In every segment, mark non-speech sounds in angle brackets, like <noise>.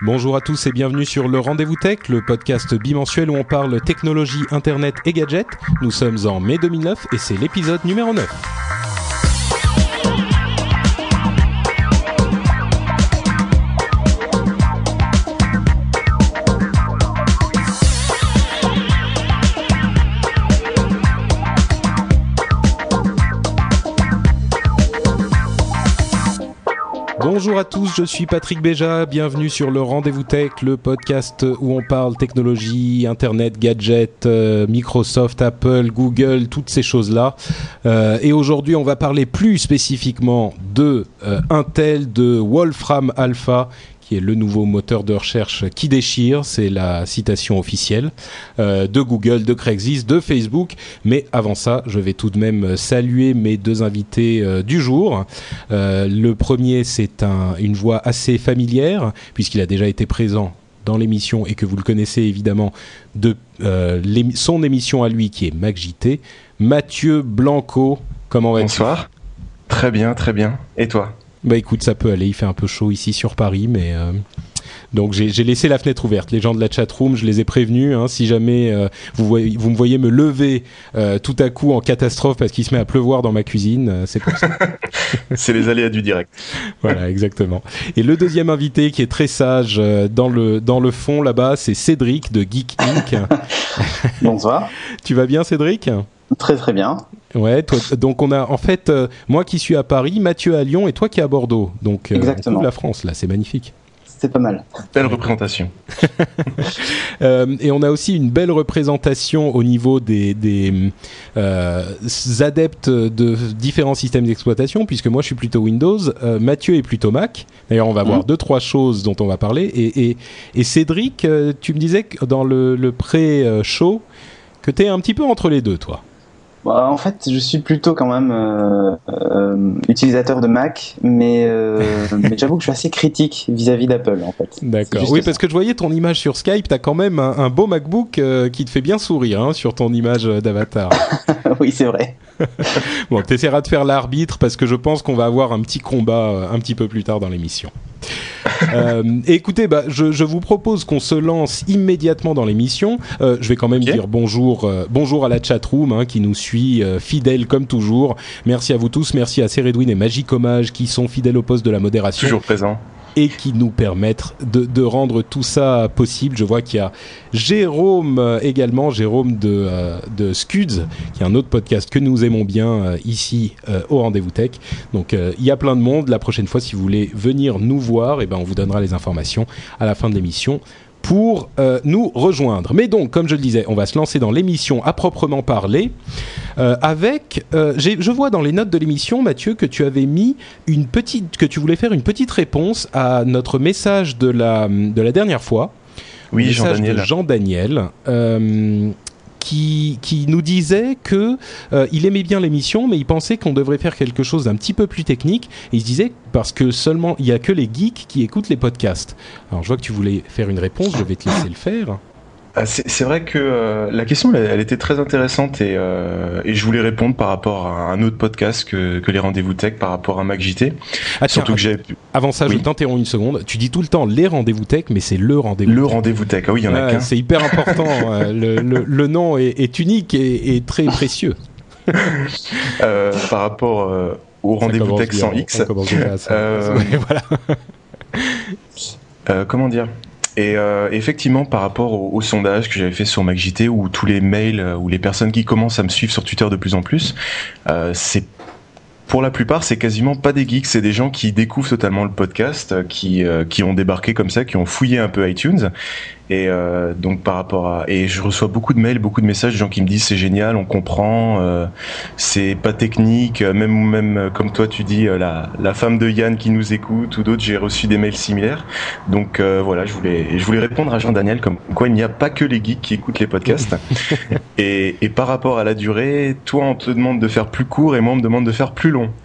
Bonjour à tous et bienvenue sur le Rendez-vous Tech, le podcast bimensuel où on parle technologie, internet et gadgets. Nous sommes en mai 2009 et c'est l'épisode numéro 9. Bonjour à tous, je suis Patrick Béja, bienvenue sur le Rendez-vous Tech, le podcast où on parle technologie, internet, gadgets, euh, Microsoft, Apple, Google, toutes ces choses-là. Euh, et aujourd'hui, on va parler plus spécifiquement de euh, Intel, de Wolfram Alpha, qui est le nouveau moteur de recherche qui déchire, c'est la citation officielle, euh, de Google, de Craigslist, de Facebook. Mais avant ça, je vais tout de même saluer mes deux invités euh, du jour. Euh, le premier, c'est un, une voix assez familière, puisqu'il a déjà été présent dans l'émission et que vous le connaissez évidemment de son émission à lui qui est MacJT. Mathieu Blanco, comment vas-tu? Bonsoir. Très bien, très bien. Et toi? Bah écoute, ça peut aller, il fait un peu chaud ici sur Paris, mais... euh, Donc j'ai laissé la fenêtre ouverte. Les gens de la chatroom, je les ai prévenus. hein, si jamais euh, vous, voyez, vous me voyez me lever euh, tout à coup en catastrophe parce qu'il se met à pleuvoir dans ma cuisine, euh, c'est pour ça. <laughs> C'est les aléas du direct. <laughs> voilà, exactement. Et le deuxième invité qui est très sage dans le dans le fond là-bas, c'est Cédric de Geek Inc. <laughs> Bonsoir. tu vas bien, Cédric? Très très bien. Ouais. Toi, donc on a en fait euh, moi qui suis à Paris, Mathieu à Lyon et toi qui es à Bordeaux. Donc euh, Exactement. la France là, c'est magnifique. C'est pas mal. Belle représentation. <laughs> Euh, et on a aussi une belle représentation au niveau des, des euh, adeptes de différents systèmes d'exploitation, puisque moi je suis plutôt Windows, euh, Mathieu est plutôt Mac. D'ailleurs, on va voir deux, trois choses dont on va parler. Et, et, et Cédric, euh, tu me disais que dans le, le pré-show que tu es un petit peu entre les deux, toi. Bah, en fait, je suis plutôt quand même euh, euh, utilisateur de Mac, mais, euh, <laughs> mais j'avoue que je suis assez critique vis-à-vis d'Apple en fait. D'accord. Oui, ça. parce que je voyais ton image sur Skype, tu as quand même un, un beau MacBook euh, qui te fait bien sourire hein, sur ton image d'avatar. <laughs> oui, c'est vrai. <laughs> Bon, tu essaieras de faire l'arbitre parce que je pense qu'on va avoir un petit combat un petit peu plus tard dans l'émission. <laughs> euh, écoutez, bah, je, je vous propose qu'on se lance immédiatement dans l'émission. Euh, je vais quand même dire bonjour, euh, bonjour à la chatroom hein, qui nous suit fidèle comme toujours. Merci à vous tous, merci à Ceredwin et Magic Hommage qui sont fidèles au poste de la modération Toujours présent. Et qui nous permettent de, rendre tout ça possible. Je vois qu'il y a Jérôme euh, également, Jérôme de, euh, de Scuds, qui est un autre podcast que nous aimons bien euh, ici au Rendez-vous Tech. Donc il y a plein de monde. La prochaine fois, si vous voulez venir nous voir, eh ben, on vous donnera les informations à la fin de l'émission pour euh, nous rejoindre. Mais donc, comme je le disais, on va se lancer dans l'émission à proprement parler. Euh, avec, euh, je vois dans les notes de l'émission, Mathieu, que tu avais mis une petite, que tu voulais faire une petite réponse à notre message de la de la dernière fois. Oui, Jean-Daniel. de Jean Daniel. Qui, nous disait que euh, il aimait bien l'émission, mais il pensait qu'on devrait faire quelque chose d'un petit peu plus technique. Il se disait parce que seulement il y a que les geeks qui écoutent les podcasts. Alors je vois que tu voulais faire une réponse, je vais te laisser le faire. Ah, C'est vrai que euh, la question, elle, elle était très intéressante et, euh, et je voulais répondre par rapport à un autre podcast que, que les rendez-vous tech, par rapport à MacJT. Ah, tiens, Surtout que j'ai pu- Avant ça, je t'interromps une seconde. Tu dis tout le temps les rendez-vous tech, mais c'est le rendez-vous. le rendez-vous tech. Ah oui, il y en a qu'un. c'est hyper important. <laughs> euh, le, le- le nom est, est unique et, et très précieux. <laughs> Euh, par rapport au rendez-vous tech sans X. on. Euh, <laughs> voilà. Euh, comment dire? Et euh, effectivement, par rapport au, au sondage que j'avais fait sur MacJT, où tous les mails, euh, ou les personnes qui commencent à me suivre sur Twitter de plus en plus, euh, pour la plupart, c'est quasiment pas des geeks, c'est des gens qui découvrent totalement le podcast, qui ont débarqué comme ça, qui ont fouillé un peu iTunes Et euh, donc par rapport à et je reçois beaucoup de mails, beaucoup de messages de gens qui me disent c'est génial, on comprend, euh, c'est pas technique, euh, même même comme toi tu dis la, la femme de Yann qui nous écoute ou d'autres, j'ai reçu des mails similaires. Donc voilà, je voulais je voulais répondre à Jean Daniel comme quoi il n'y a pas que les geeks qui écoutent les podcasts. <laughs> et, et par rapport à la durée, toi on te demande de faire plus court et moi on me demande de faire plus long. <laughs>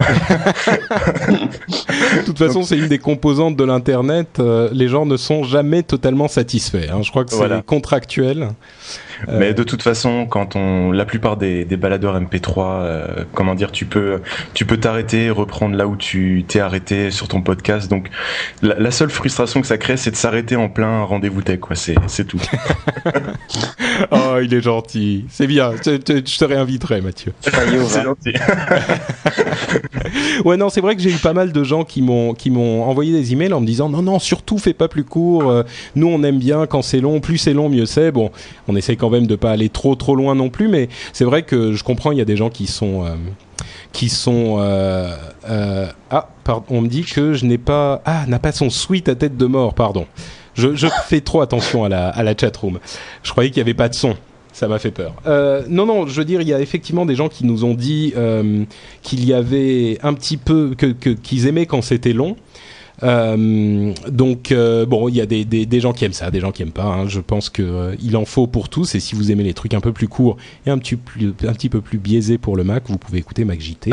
de toute façon, c'est une des composantes de l'internet. les gens ne sont jamais totalement satisfaits. Hein. Je crois que c'est contractuel. Mais euh, de toute façon, quand on, la plupart des, des baladeurs MP3, euh, comment dire, tu peux, tu peux t'arrêter, reprendre là où tu t'es arrêté sur ton podcast. Donc, la, seule frustration que ça crée, c'est de s'arrêter en plein rendez-vous tech, quoi. C'est, c'est tout. <laughs> oh, il est gentil. C'est bien. Je, te réinviterai, Mathieu. c'est gentil. <laughs> ouais, non, c'est vrai que j'ai eu pas mal de gens qui m'ont, qui m'ont envoyé des emails en me disant non, non, surtout fais pas plus court. Euh, nous, on aime bien quand c'est long. Plus c'est long, mieux c'est. Bon, on essaie quand même de pas aller trop trop loin non plus, mais c'est vrai que je comprends, il y a des gens qui sont euh, qui sont euh, euh, ah pardon, on me dit que je n'ai pas ah n'a pas son suite à tête de mort, pardon. Je, je <laughs> fais trop attention à la à la chatroom. Je croyais qu'il y avait pas de son. Ça m'a fait peur. non, non, je veux dire, il y a effectivement des gens qui nous ont dit qu'il y avait un petit peu que qu'ils aimaient quand c'était long. Euh, donc euh, bon, il y a des, des, des, gens qui aiment ça, des gens qui aiment pas. Hein. Je pense que euh, il en faut pour tous. Et si vous aimez les trucs un peu plus courts et un petit, plus, un petit peu plus biaisés pour le Mac, vous pouvez écouter Mac JT.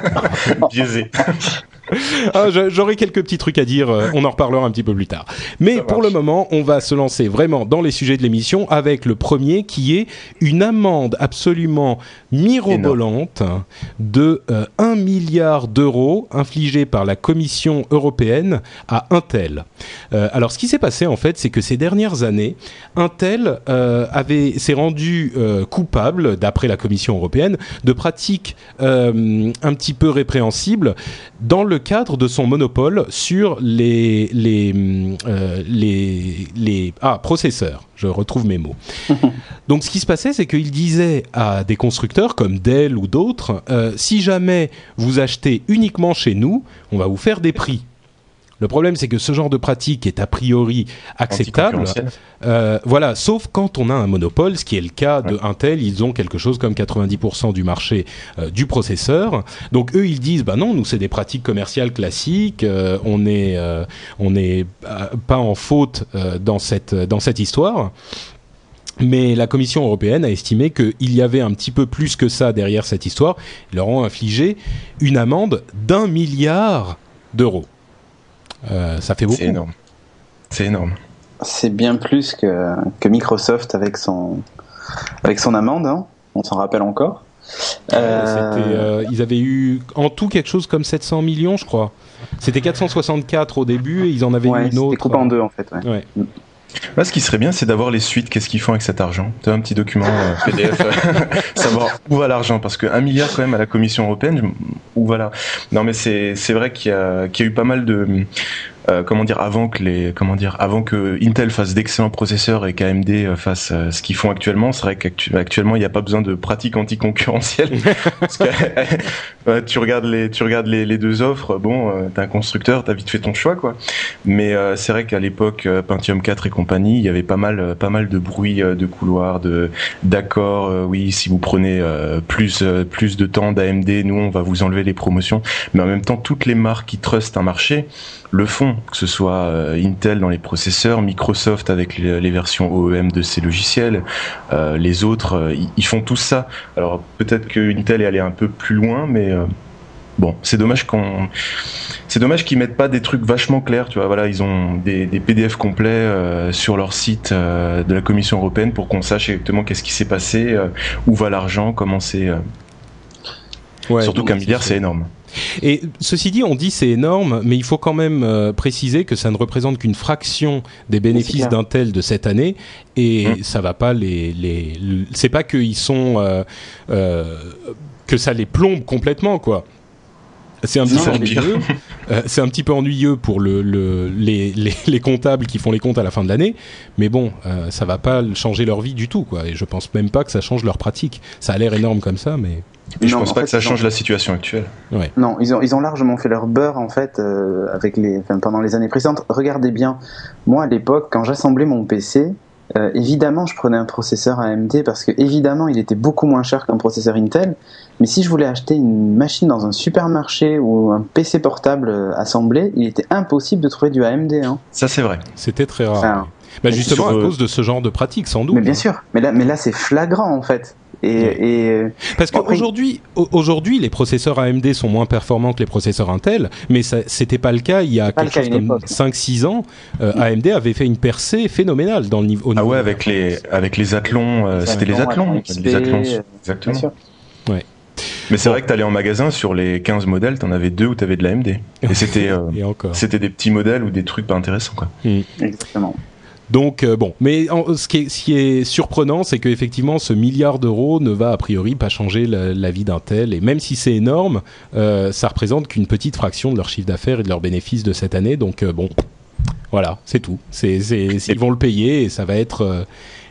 <laughs> Biaisé. <laughs> <laughs> ah, J'aurai quelques petits trucs à dire, euh, on en reparlera un petit peu plus tard. Mais pour le moment, on va se lancer vraiment dans les sujets de l'émission avec le premier qui est une amende absolument mirobolante de 1 euh, milliard d'euros infligée par la Commission européenne à Intel. Euh, alors ce qui s'est passé en fait, c'est que ces dernières années, Intel avait s'est rendu coupable, d'après la Commission européenne, de pratiques un petit peu répréhensibles dans le cadre de son monopole sur les les euh, les, les ah processeurs. Je retrouve mes mots. <laughs> Donc ce qui se passait, c'est qu'il disait à des constructeurs comme Dell ou d'autres, euh, si jamais vous achetez uniquement chez nous, on va vous faire des prix le problème, c'est que ce genre de pratique est a priori acceptable. Euh, voilà, sauf quand on a un monopole, ce qui est le cas de Intel. Ils ont quelque chose comme 90% du marché euh, du processeur. Donc eux, ils disent, bah non, nous c'est des pratiques commerciales classiques. Euh, on est, on n'est pas en faute dans cette dans cette histoire. Mais la Commission européenne a estimé qu'il y avait un petit peu plus que ça derrière cette histoire. Ils leur ont infligé une amende d'un milliard d'euros. Euh, ça fait beaucoup. C'est énorme. C'est énorme. C'est bien plus que, que Microsoft avec son, avec son amende, hein. on s'en rappelle encore. Euh, euh... ils avaient eu en tout quelque chose comme 700 millions, je crois. C'était 464 au début et ils en avaient eu une autre. coupé en deux en fait. Ouais. Mm. ce qui serait bien, c'est d'avoir les suites. Qu'est-ce qu'ils font avec cet argent? Tu as un petit document euh, <laughs> PDF, <laughs> savoir où va l'argent, parce qu'un milliard quand même à la Commission européenne, où voilà. Non, mais c'est vrai qu'il y y a eu pas mal de euh, comment dire avant que les comment dire avant que Intel fasse d'excellents processeurs et qu'AMD euh, fasse euh, ce qu'ils font actuellement, c'est vrai qu'actuellement il n'y a pas besoin de pratiques anticoncurrentielles. <laughs> Parce que <laughs> tu regardes les tu regardes les, les deux offres, bon t'es un constructeur, t'as vite fait ton choix quoi. Mais c'est vrai qu'à l'époque Pentium 4 et compagnie, il y avait pas mal pas mal de bruit de couloir, de d'accord, oui si vous prenez plus plus de temps d'AMD, nous on va vous enlever les promotions, mais en même temps toutes les marques qui trustent un marché le font, que ce soit euh, Intel dans les processeurs, Microsoft avec les, versions OEM de ses logiciels, euh, les autres, euh, ils font tout ça. Alors peut-être que Intel est allé un peu plus loin, mais bon, c'est dommage qu'on, c'est dommage qu'ils mettent pas des trucs vachement clairs. Tu vois, voilà, ils ont des, PDF complets sur leur site de la Commission européenne pour qu'on sache exactement qu'est-ce qui s'est passé, où va l'argent, comment c'est. Surtout qu'un milliard, c'est énorme. Et ceci dit, on dit c'est énorme, mais il faut quand même euh, préciser que ça ne représente qu'une fraction des bénéfices d'Intel de cette année, et mmh. ça va pas les, les, c'est pas qu'ils sont euh, euh, que ça les plombe complètement quoi. C'est un petit peu ennuyeux. Euh, c'est un petit peu ennuyeux pour le, le les, les, les, comptables qui font les comptes à la fin de l'année, mais bon, euh, ça va pas changer leur vie du tout, quoi. Et je pense même pas que ça change leur pratique. Ça a l'air énorme comme ça, mais. Je pense pas que ça change la situation actuelle. Ouais. Non, ils ont, ils ont largement fait leur beurre en fait euh, avec les, enfin, pendant les années précédentes. Regardez bien, moi à l'époque, quand j'assemblais mon PC, euh, évidemment, je prenais un processeur AMD parce que évidemment, il était beaucoup moins cher qu'un processeur Intel. Mais si je voulais acheter une machine dans un supermarché ou un PC portable euh, assemblé, il était impossible de trouver du AMD. Hein. Ça, c'est vrai. C'était très rare. Enfin, bah, justement à cause de ce genre de pratique, sans doute. Mais bien sûr. Mais là, mais là, c'est flagrant en fait. Et, et, euh, Parce qu'aujourd'hui, aujourd'hui, les processeurs AMD sont moins performants que les processeurs Intel, mais ça, c'était pas le cas il y a quelque chose comme 5-6 ans. Euh, AMD avait fait une percée phénoménale dans le niveau. ah ouais, avec les avec les Athlons, euh, c'était les Athlons, les Athlons, exactement. Ouais. Mais c'est vrai que t'allais en magasin sur les 15 modèles, t'en avais deux où t'avais de l'AMD. Et c'était euh, <laughs> c'était des petits modèles ou des trucs pas intéressants quoi. Mm. Exactement. Donc euh, bon, mais en, ce, qui est, ce, qui est, surprenant, c'est qu'effectivement, ce milliard d'euros ne va a priori pas changer la, la vie d'un tel. Et même si c'est énorme, euh, ça représente qu'une petite fraction de leur chiffre d'affaires et de leurs bénéfices de cette année. Donc euh, bon, voilà, c'est tout. C'est, ils vont le payer et ça va être euh,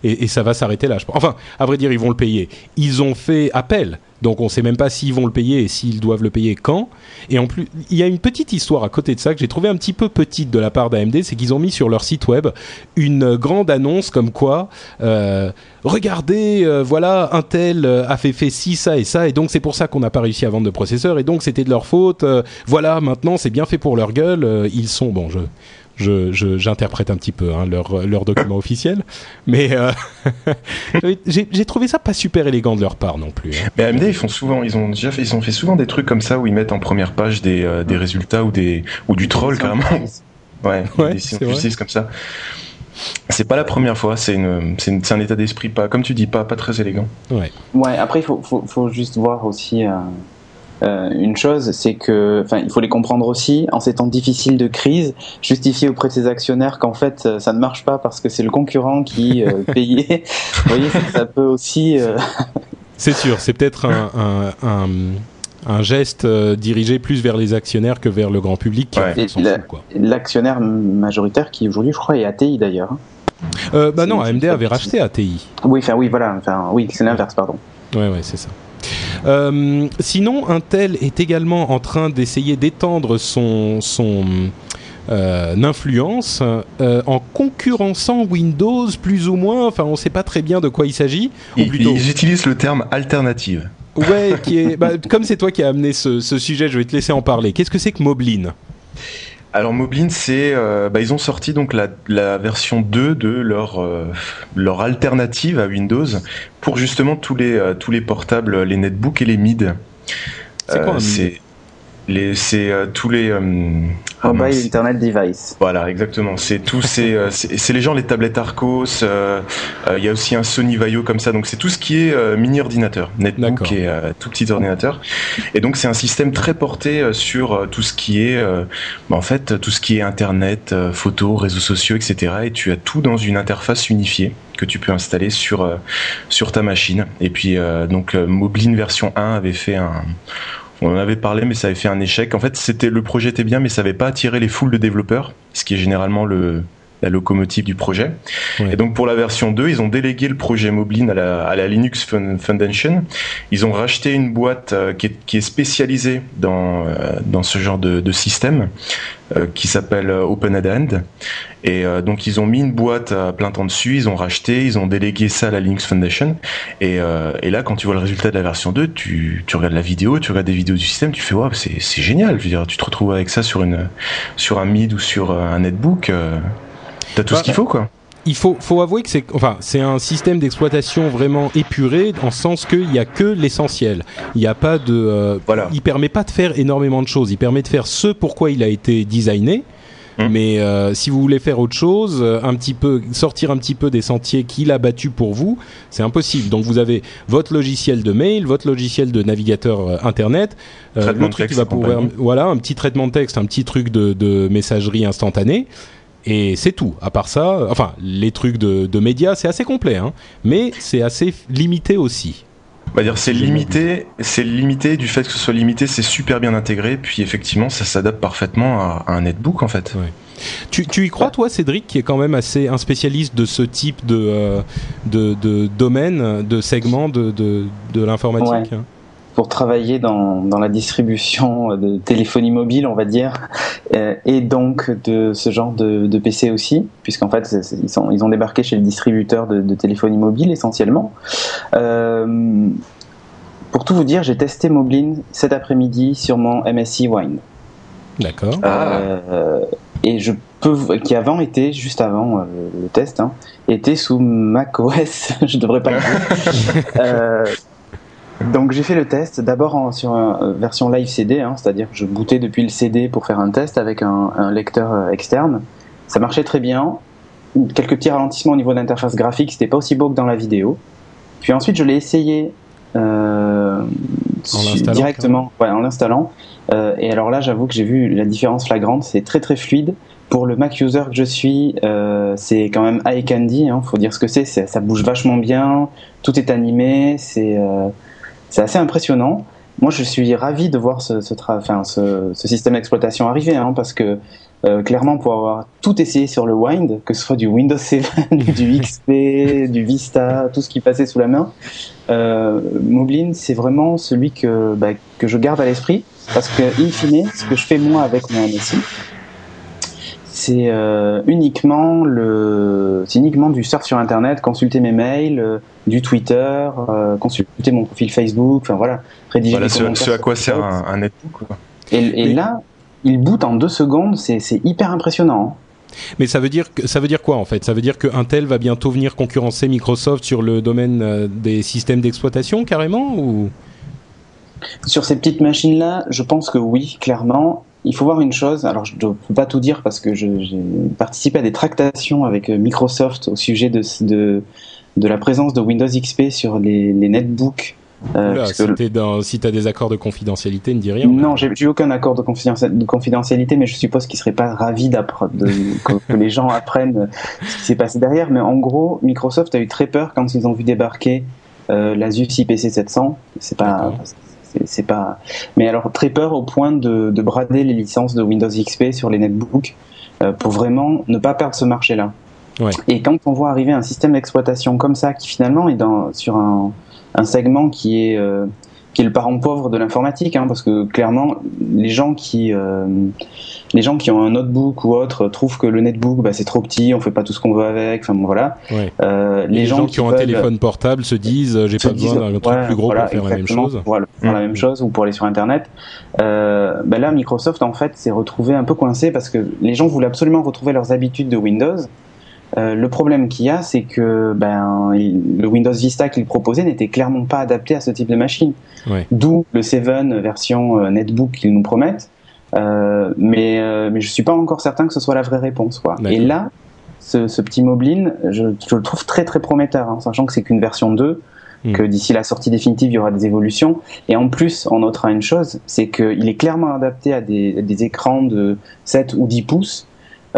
et, ça va s'arrêter là. Je pense. Enfin, à vrai dire, ils vont le payer. Ils ont fait appel donc on ne sait même pas s'ils vont le payer et s'ils doivent le payer quand. Et en plus, il y a une petite histoire à côté de ça que j'ai trouvé un petit peu petite de la part d'AMD, c'est qu'ils ont mis sur leur site web une grande annonce comme quoi, euh, regardez, euh, voilà, Intel a fait, fait ci, ça et ça, et donc c'est pour ça qu'on n'a pas réussi à vendre de processeurs, et donc c'était de leur faute. Euh, voilà, maintenant c'est bien fait pour leur gueule. Euh, ils sont, bon, je j'interprète je, un petit peu hein, leur, leur document officiel, mais euh, <laughs> j'ai trouvé ça pas super élégant de leur part non plus. Hein. Mais AMD ils font souvent, ils ont déjà fait, ils ont fait souvent des trucs comme ça où ils mettent en première page des, euh, des résultats ou des ou du troll carrément. Ouais, ouais des comme ça. C'est pas la première fois, c'est c'est un état d'esprit pas, comme tu dis, pas, pas très élégant. Ouais. Ouais. Après, il faut, faut, faut, juste voir aussi. Euh euh, une chose, c'est que, enfin, il faut les comprendre aussi en ces temps difficiles de crise, justifier auprès de ses actionnaires qu'en fait euh, ça ne marche pas parce que c'est le concurrent qui euh, <laughs> payait. Vous voyez, ça, peut aussi. Euh... C'est sûr, c'est peut-être un, un, un, un, geste dirigé plus vers les actionnaires que vers le grand public. Ouais. L'actionnaire majoritaire qui aujourd'hui, je crois, est ATI d'ailleurs. Euh, bah non, AMD avait racheté ATI. Oui, enfin oui, voilà, enfin oui, c'est l'inverse, pardon. Ouais, ouais, c'est ça. Euh, sinon, Intel est également en train d'essayer d'étendre son, son euh, influence euh, en concurrençant Windows plus ou moins. Enfin, on ne sait pas très bien de quoi il s'agit. Plutôt... Ils utilisent le terme alternative. Ouais, qui est. Bah, comme c'est toi qui as amené ce, ce, sujet, je vais te laisser en parler. Qu'est-ce que c'est que Moblin? Alors Moblin, c'est, euh, bah, ils ont sorti donc la, la version 2 de leur euh, leur alternative à Windows pour justement tous les euh, tous les portables, les netbooks et les mid. C'est quoi un mid? C'est euh, tous les euh, mobile internet device. Voilà, exactement. C'est tous ces, euh, <laughs> c'est les gens les tablettes Arcos. Il euh, euh, y a aussi un Sony Vaio comme ça. Donc c'est tout ce qui est mini ordinateur, netbook et tout petit ordinateur. Et donc c'est un système très porté sur tout ce qui est, bah, en fait, tout ce qui est internet, photos, réseaux sociaux, etc. Et tu as tout dans une interface unifiée que tu peux installer sur sur ta machine. Et puis donc Moblin version 1 avait fait un on en avait parlé, mais ça avait fait un échec. En fait, le projet était bien, mais ça n'avait pas attiré les foules de développeurs, ce qui est généralement le, la locomotive du projet. Ouais. Et donc pour la version 2, ils ont délégué le projet Moblin à la, à la Linux Foundation. Ils ont racheté une boîte euh, qui, est, qui, est, spécialisée dans, euh, dans ce genre de, de système, euh, qui s'appelle OpenEdend. Et euh, donc ils ont mis une boîte à plein temps dessus, ils ont racheté, ils ont délégué ça à la Linux Foundation. Et, et là, quand tu vois le résultat de la version 2, tu, tu regardes la vidéo, tu regardes des vidéos du système, tu fais c'est génial. Je veux dire, tu te retrouves avec ça sur, une, sur un mid ou sur un netbook. T'as tout bah, ce qu'il faut, quoi. Il faut, faut avouer que c'est, enfin, c'est un système d'exploitation vraiment épuré, en sens qu'il n'y a que l'essentiel. Il n'y a pas de, euh, voilà. il permet pas de faire énormément de choses. Il permet de faire ce pourquoi il a été designé. Mmh. Mais euh, si vous voulez faire autre chose, un petit peu sortir un petit peu des sentiers qu'il a battus pour vous, c'est impossible. Donc vous avez votre logiciel de mail, votre logiciel de navigateur euh, internet, euh, le truc qui va pouvoir, voilà, un petit traitement de texte, un petit truc de, de messagerie instantanée. Et c'est tout. À part ça, enfin, les trucs de, de médias, c'est assez complet, hein, mais c'est assez limité aussi. va dire c'est limité, c'est limité. Du fait que ce soit limité, c'est super bien intégré, puis effectivement ça s'adapte parfaitement à, un netbook en fait. Tu, tu, y crois toi Cédric qui est quand même assez un spécialiste de ce type de, euh, de, de, domaine, de segment de, de, de l'informatique hein? Pour travailler dans, dans, la distribution de téléphonie mobile, on va dire, euh, et donc de ce genre de, de PC aussi, puisqu'en fait ils, sont, ils ont débarqué chez le distributeur de, de téléphonie mobile essentiellement. Euh, pour tout vous dire, j'ai testé Moblin cet après-midi sur mon MSI Wine. D'accord. Euh, et je peux, qui avant était, juste avant euh, le test, hein, était sous macOS, <laughs> je devrais pas le dire. <laughs> euh, donc j'ai fait le test d'abord sur une euh, version live CD, hein, c'est-à-dire que je bootais depuis le CD pour faire un test avec un, un lecteur euh, externe. Ça marchait très bien. Quelques petits ralentissements au niveau de l'interface graphique, c'était pas aussi beau que dans la vidéo. Puis ensuite je l'ai essayé euh, en directement, ouais, en l'installant. Euh, et alors là, j'avoue que j'ai vu la différence flagrante. C'est très très fluide. Pour le Mac user que je suis, euh, c'est quand même eye candy. Hein, faut dire ce que c'est. Ça bouge vachement bien. Tout est animé. C'est euh, c'est assez impressionnant. Moi, je suis ravi de voir ce, ce, enfin, ce, ce système d'exploitation arriver, hein, parce que euh, clairement, pour avoir tout essayé sur le Wind, que ce soit du Windows 7, <laughs> du XP, du Vista, tout ce qui passait sous la main, euh, Moblin, c'est vraiment celui que, bah, que je garde à l'esprit, parce que, in fine, ce que je fais moi avec mon MSI, c'est euh, uniquement le, c'est uniquement du surf sur Internet, consulter mes mails, euh, du Twitter, euh, consulter mon profil Facebook, enfin voilà, rédiger voilà, ce, ce, à quoi sert un, un netbook. Quoi. Et, et là, il boot en deux secondes, c'est hyper impressionnant. Hein. Mais ça veut dire que, ça veut dire quoi en fait? Ça veut dire que Intel va bientôt venir concurrencer Microsoft sur le domaine des systèmes d'exploitation carrément ou? Sur ces petites machines là, je pense que oui, clairement il faut voir une chose, alors je ne peux pas tout dire parce que j'ai participé à des tractations avec euh, Microsoft au sujet de, de, de la présence de Windows XP sur les, les netbooks. Euh, si tu as des accords de confidentialité, ne dis rien. Non, j'ai eu aucun accord de, de, confidentialité, mais je suppose qu'ils seraient pas ravis de, que, que, les gens apprennent ce qui s'est passé derrière. Mais en gros, Microsoft a eu très peur quand ils ont vu débarquer euh, l'Asus IPC 700. C'est pas, c'est pas. Mais alors très peur au point de, de, brader les licences de Windows XP sur les netbooks euh, pour vraiment ne pas perdre ce marché-là. Ouais. Et quand on voit arriver un système d'exploitation comme ça, qui finalement est dans, sur un, un segment qui est euh, qui est le parent pauvre de l'informatique, hein, parce que clairement, les gens qui euh, les gens qui ont un notebook ou autre trouvent que le netbook, bah, c'est trop petit, on fait pas tout ce qu'on veut avec. Enfin bon, voilà. Ouais. Euh, les, les, gens, qui, qui ont veulent, un téléphone portable se disent, j'ai pas besoin d'un truc plus gros voilà, pour faire la même chose. Pour, mmh. la même chose ou pour aller sur Internet. Euh, bah là, Microsoft en fait s'est retrouvé un peu coincé parce que les gens voulaient absolument retrouver leurs habitudes de Windows. Euh, le problème qu'il y a, c'est que ben, il, le Windows Vista qu'il proposait n'était clairement pas adapté à ce type de machine. Ouais. D'où le 7 version euh, netbook qu'ils nous promettent. Euh, mais, mais je suis pas encore certain que ce soit la vraie réponse. Quoi. Et là, ce, ce petit Moblin, je, je, le trouve très très prometteur, hein, sachant que c'est qu'une version 2, mm. que d'ici la sortie définitive, il y aura des évolutions. Et en plus, on notera une chose, c'est qu'il est clairement adapté à des, à des écrans de 7 ou 10 pouces.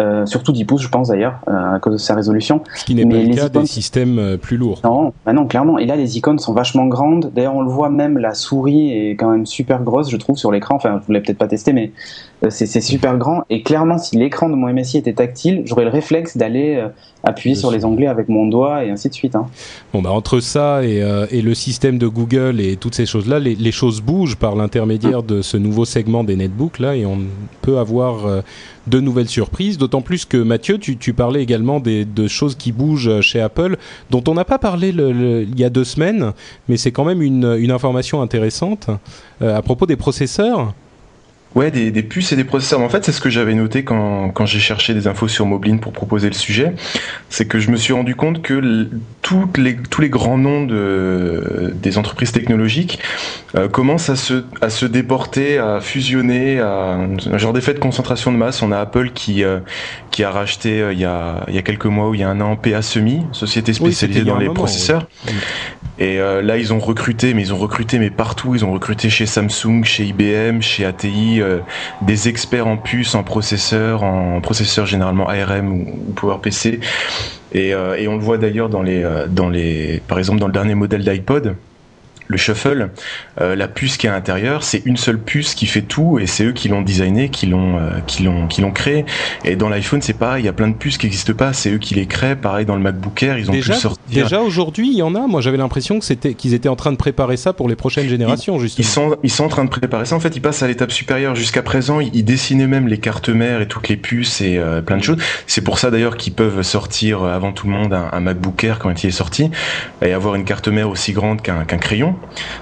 Euh, surtout 10 pouces, je pense d'ailleurs, euh, à cause de sa résolution. Ce qui n'est pas le cas icônes... des systèmes euh, plus lourds. Non, bah non, clairement. Et là, les icônes sont vachement grandes. D'ailleurs, on le voit même, la souris est quand même super grosse, je trouve, sur l'écran. Enfin, vous l'avez peut-être pas testé, mais c'est super grand. Et clairement, si l'écran de mon MSI était tactile, j'aurais le réflexe d'aller euh, appuyer sur les onglets avec mon doigt et ainsi de suite. Hein. Bon, bah entre ça et, euh, et, le système de Google et toutes ces choses-là, les, les, choses bougent par l'intermédiaire de ce nouveau segment des netbooks là, et on peut avoir euh, de nouvelles surprises. D'autant plus que Mathieu, tu, tu parlais également des, de choses qui bougent chez Apple, dont on n'a pas parlé le, le, il y a deux semaines, mais c'est quand même une, une information intéressante euh, à propos des processeurs. Ouais, des, des, puces et des processeurs. En fait, c'est ce que j'avais noté quand, quand j'ai cherché des infos sur Moblin pour proposer le sujet. C'est que je me suis rendu compte que toutes les, tous les grands noms de, des entreprises technologiques euh, commencent à se, à se déporter, à fusionner, à un genre d'effet de concentration de masse. On a Apple qui, euh, qui a racheté euh, il, y a, il y a quelques mois ou il y a un an PA Semi, société spécialisée oui, dans les moment, processeurs. Oui. Et là, ils ont recruté, mais ils ont recruté, mais partout. Ils ont recruté chez Samsung, chez IBM, chez ATI, euh, des experts en puces, en processeurs, en processeurs généralement ARM ou, ou PowerPC. Et, euh, et, on le voit d'ailleurs dans les, dans les, par exemple, dans le dernier modèle d'iPod. Le shuffle, euh, la puce qui est à l'intérieur, c'est une seule puce qui fait tout et c'est eux qui l'ont designé, qui l'ont, euh, qui l'ont, qui l'ont créé. Et dans l'iPhone, c'est pareil, il y a plein de puces qui n'existent pas, c'est eux qui les créent. Pareil dans le MacBook Air, ils ont déjà, pu sortir. Déjà aujourd'hui, il y en a. Moi, j'avais l'impression que c'était qu'ils étaient en train de préparer ça pour les prochaines générations, ils, justement. Ils sont, ils sont en train de préparer ça. En fait, ils passent à l'étape supérieure. Jusqu'à présent, ils, ils, dessinaient même les cartes mères et toutes les puces et euh, plein de choses. C'est pour ça d'ailleurs qu'ils peuvent sortir avant tout le monde un, un, MacBook Air quand il est sorti et avoir une carte mère aussi grande qu'un qu'un crayon.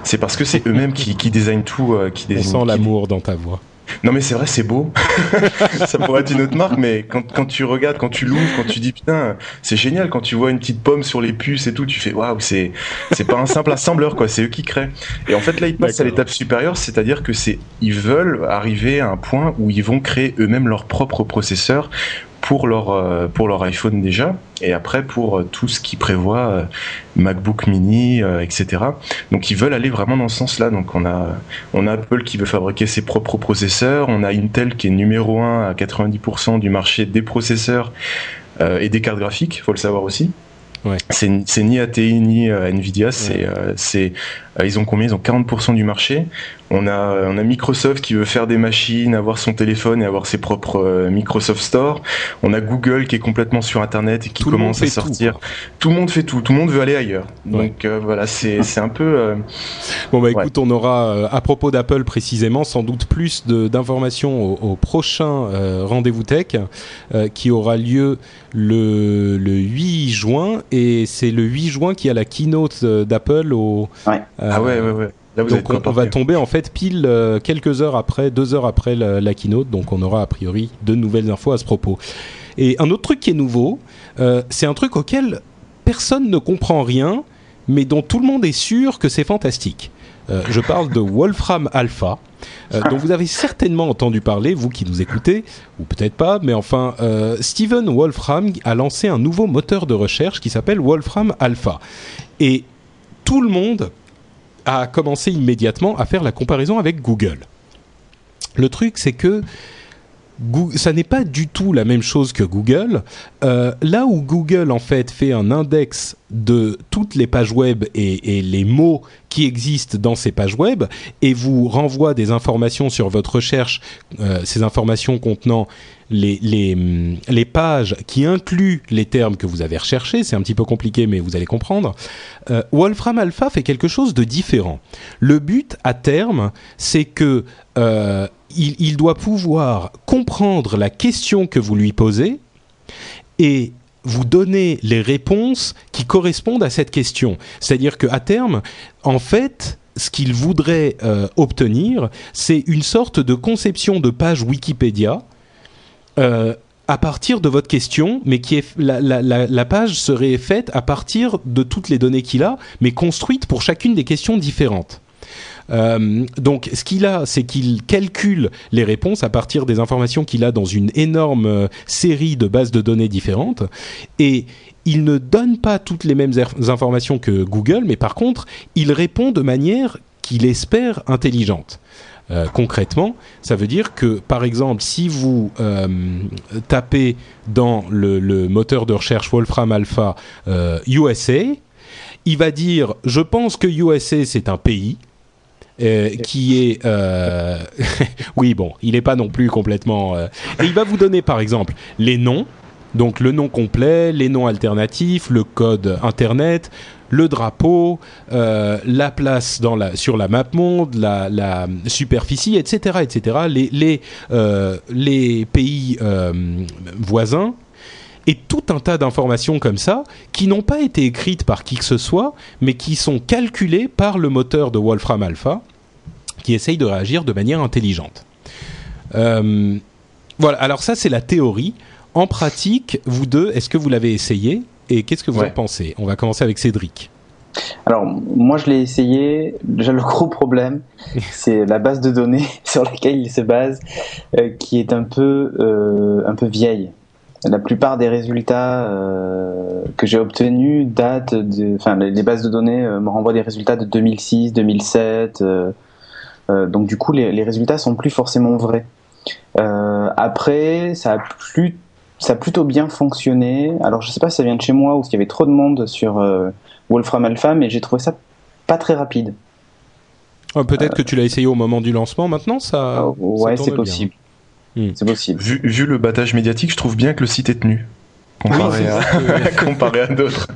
C'est parce que c'est eux-mêmes qui, qui designent tout. Euh, qui On sent l'amour dans ta voix. Non mais c'est vrai, c'est beau. <laughs> ça pourrait être une autre marque, mais quand, quand tu regardes, quand tu l'ouvres, quand tu dis putain, c'est génial. Quand tu vois une petite pomme sur les puces et tout, tu fais waouh, c'est c'est pas un simple assembleur quoi, c'est eux qui créent. Et en fait là, ils passent à l'étape supérieure, c'est-à-dire que c'est ils veulent arriver à un point où ils vont créer eux-mêmes leur propre processeur pour leur euh, pour leur iPhone déjà et après pour euh, tout ce qui prévoit euh, MacBook Mini etc donc ils veulent aller vraiment dans ce sens là donc on a on a Apple qui veut fabriquer ses propres processeurs on a Intel qui est numéro 1 à 90% du marché des processeurs et des cartes graphiques faut le savoir aussi Ouais. C'est ni ATI ni euh, Nvidia, c'est ouais. euh, c'est euh, ils ont combien? Ils ont 40% du marché. On a on a Microsoft qui veut faire des machines, avoir son téléphone et avoir ses propres euh, Microsoft Store. On a Google qui est complètement sur internet et qui tout commence à sortir. Tout, tout, le monde fait tout, tout le monde veut aller ailleurs. Donc ouais. voilà, <laughs> c'est un peu euh, Bon bah écoute, on aura euh, à propos d'Apple précisément sans doute plus d'informations au, au, prochain euh, rendez-vous tech qui aura lieu le le 8 juin et c'est le 8 juin qu'il y a la keynote d'Apple au. Ouais. Euh, ah ouais, ouais, ouais. Là, vous donc on, on, va tomber en fait pile euh, quelques heures après, deux heures après la, la, keynote, donc on aura a priori de nouvelles infos à ce propos. Et un autre truc qui est nouveau, euh, c'est un truc auquel personne ne comprend rien, mais dont tout le monde est sûr que c'est fantastique. Euh, je parle de Wolfram Alpha, euh, dont vous avez certainement entendu parler, vous qui nous écoutez, ou peut-être pas, mais enfin, euh, Steven Wolfram a lancé un nouveau moteur de recherche qui s'appelle Wolfram Alpha. Et tout le monde a commencé immédiatement à faire la comparaison avec Google. Le truc, c'est que ça n'est pas du tout la même chose que Google. Euh, là où Google en fait fait un index de toutes les pages web et, les mots qui existent dans ces pages web et vous renvoie des informations sur votre recherche, euh, ces informations contenant les, les, pages qui incluent les termes que vous avez recherchés, c'est un petit peu compliqué mais vous allez comprendre, euh, Wolfram Alpha fait quelque chose de différent. Le but à terme, c'est que euh, il, il, doit pouvoir comprendre la question que vous lui posez et vous donner les réponses qui correspondent à cette question. C'est-à-dire qu'à terme, en fait, ce qu'il voudrait euh, obtenir, c'est une sorte de conception de page Wikipédia euh, à partir de votre question, mais qui la, page serait faite à partir de toutes les données qu'il a, mais construite pour chacune des questions différentes. Euh, donc, ce qu'il a, c'est qu'il calcule les réponses à partir des informations qu'il a dans une énorme euh, série de bases de données différentes, et il ne donne pas toutes les mêmes informations que Google, mais par contre, il répond de manière qu'il espère intelligente. Euh, concrètement, ça veut dire que, par exemple, si vous euh, tapez dans le, moteur de recherche Wolfram Alpha euh, USA, il va dire je pense que USA c'est un pays. Euh, qui est euh... <laughs> oui bon il n'est pas non plus complètement euh... et il va vous donner par exemple les noms donc le nom complet les noms alternatifs le code internet le drapeau, euh, la place sur la map monde, la, superficie, etc., etc., euh, les pays euh, voisins, et tout un tas d'informations comme ça qui n'ont pas été écrites par qui que ce soit, mais qui sont calculées par le moteur de Wolfram Alpha, qui essaye de réagir de manière intelligente. Voilà, alors ça c'est la théorie. En pratique, vous deux, est-ce que vous l'avez essayé? Et qu'est-ce que vous ouais. en pensez? On va commencer avec Cédric. Alors, moi, je l'ai essayé. Déjà, le gros problème, <laughs> c'est la base de données <laughs> sur laquelle il se base, euh, qui est un peu, euh, un peu vieille. La plupart des résultats euh, que j'ai obtenus datent de, enfin, les bases de données me renvoient des résultats de 2006, 2007. donc, du coup, les, les, résultats sont plus forcément vrais. après, ça a plus ça a plutôt bien fonctionné. Alors je sais pas si ça vient de chez moi ou s'il y avait trop de monde sur euh, Wolfram Alpha, mais j'ai trouvé ça pas très rapide. Ah, peut-être que tu l'as essayé au moment du lancement. Maintenant, ça. Oh, ouais, c'est possible. Hmm. C'est possible. Vu, vu, le battage médiatique, je trouve bien que le site est tenu. Comparé, à... <laughs> comparé à d'autres.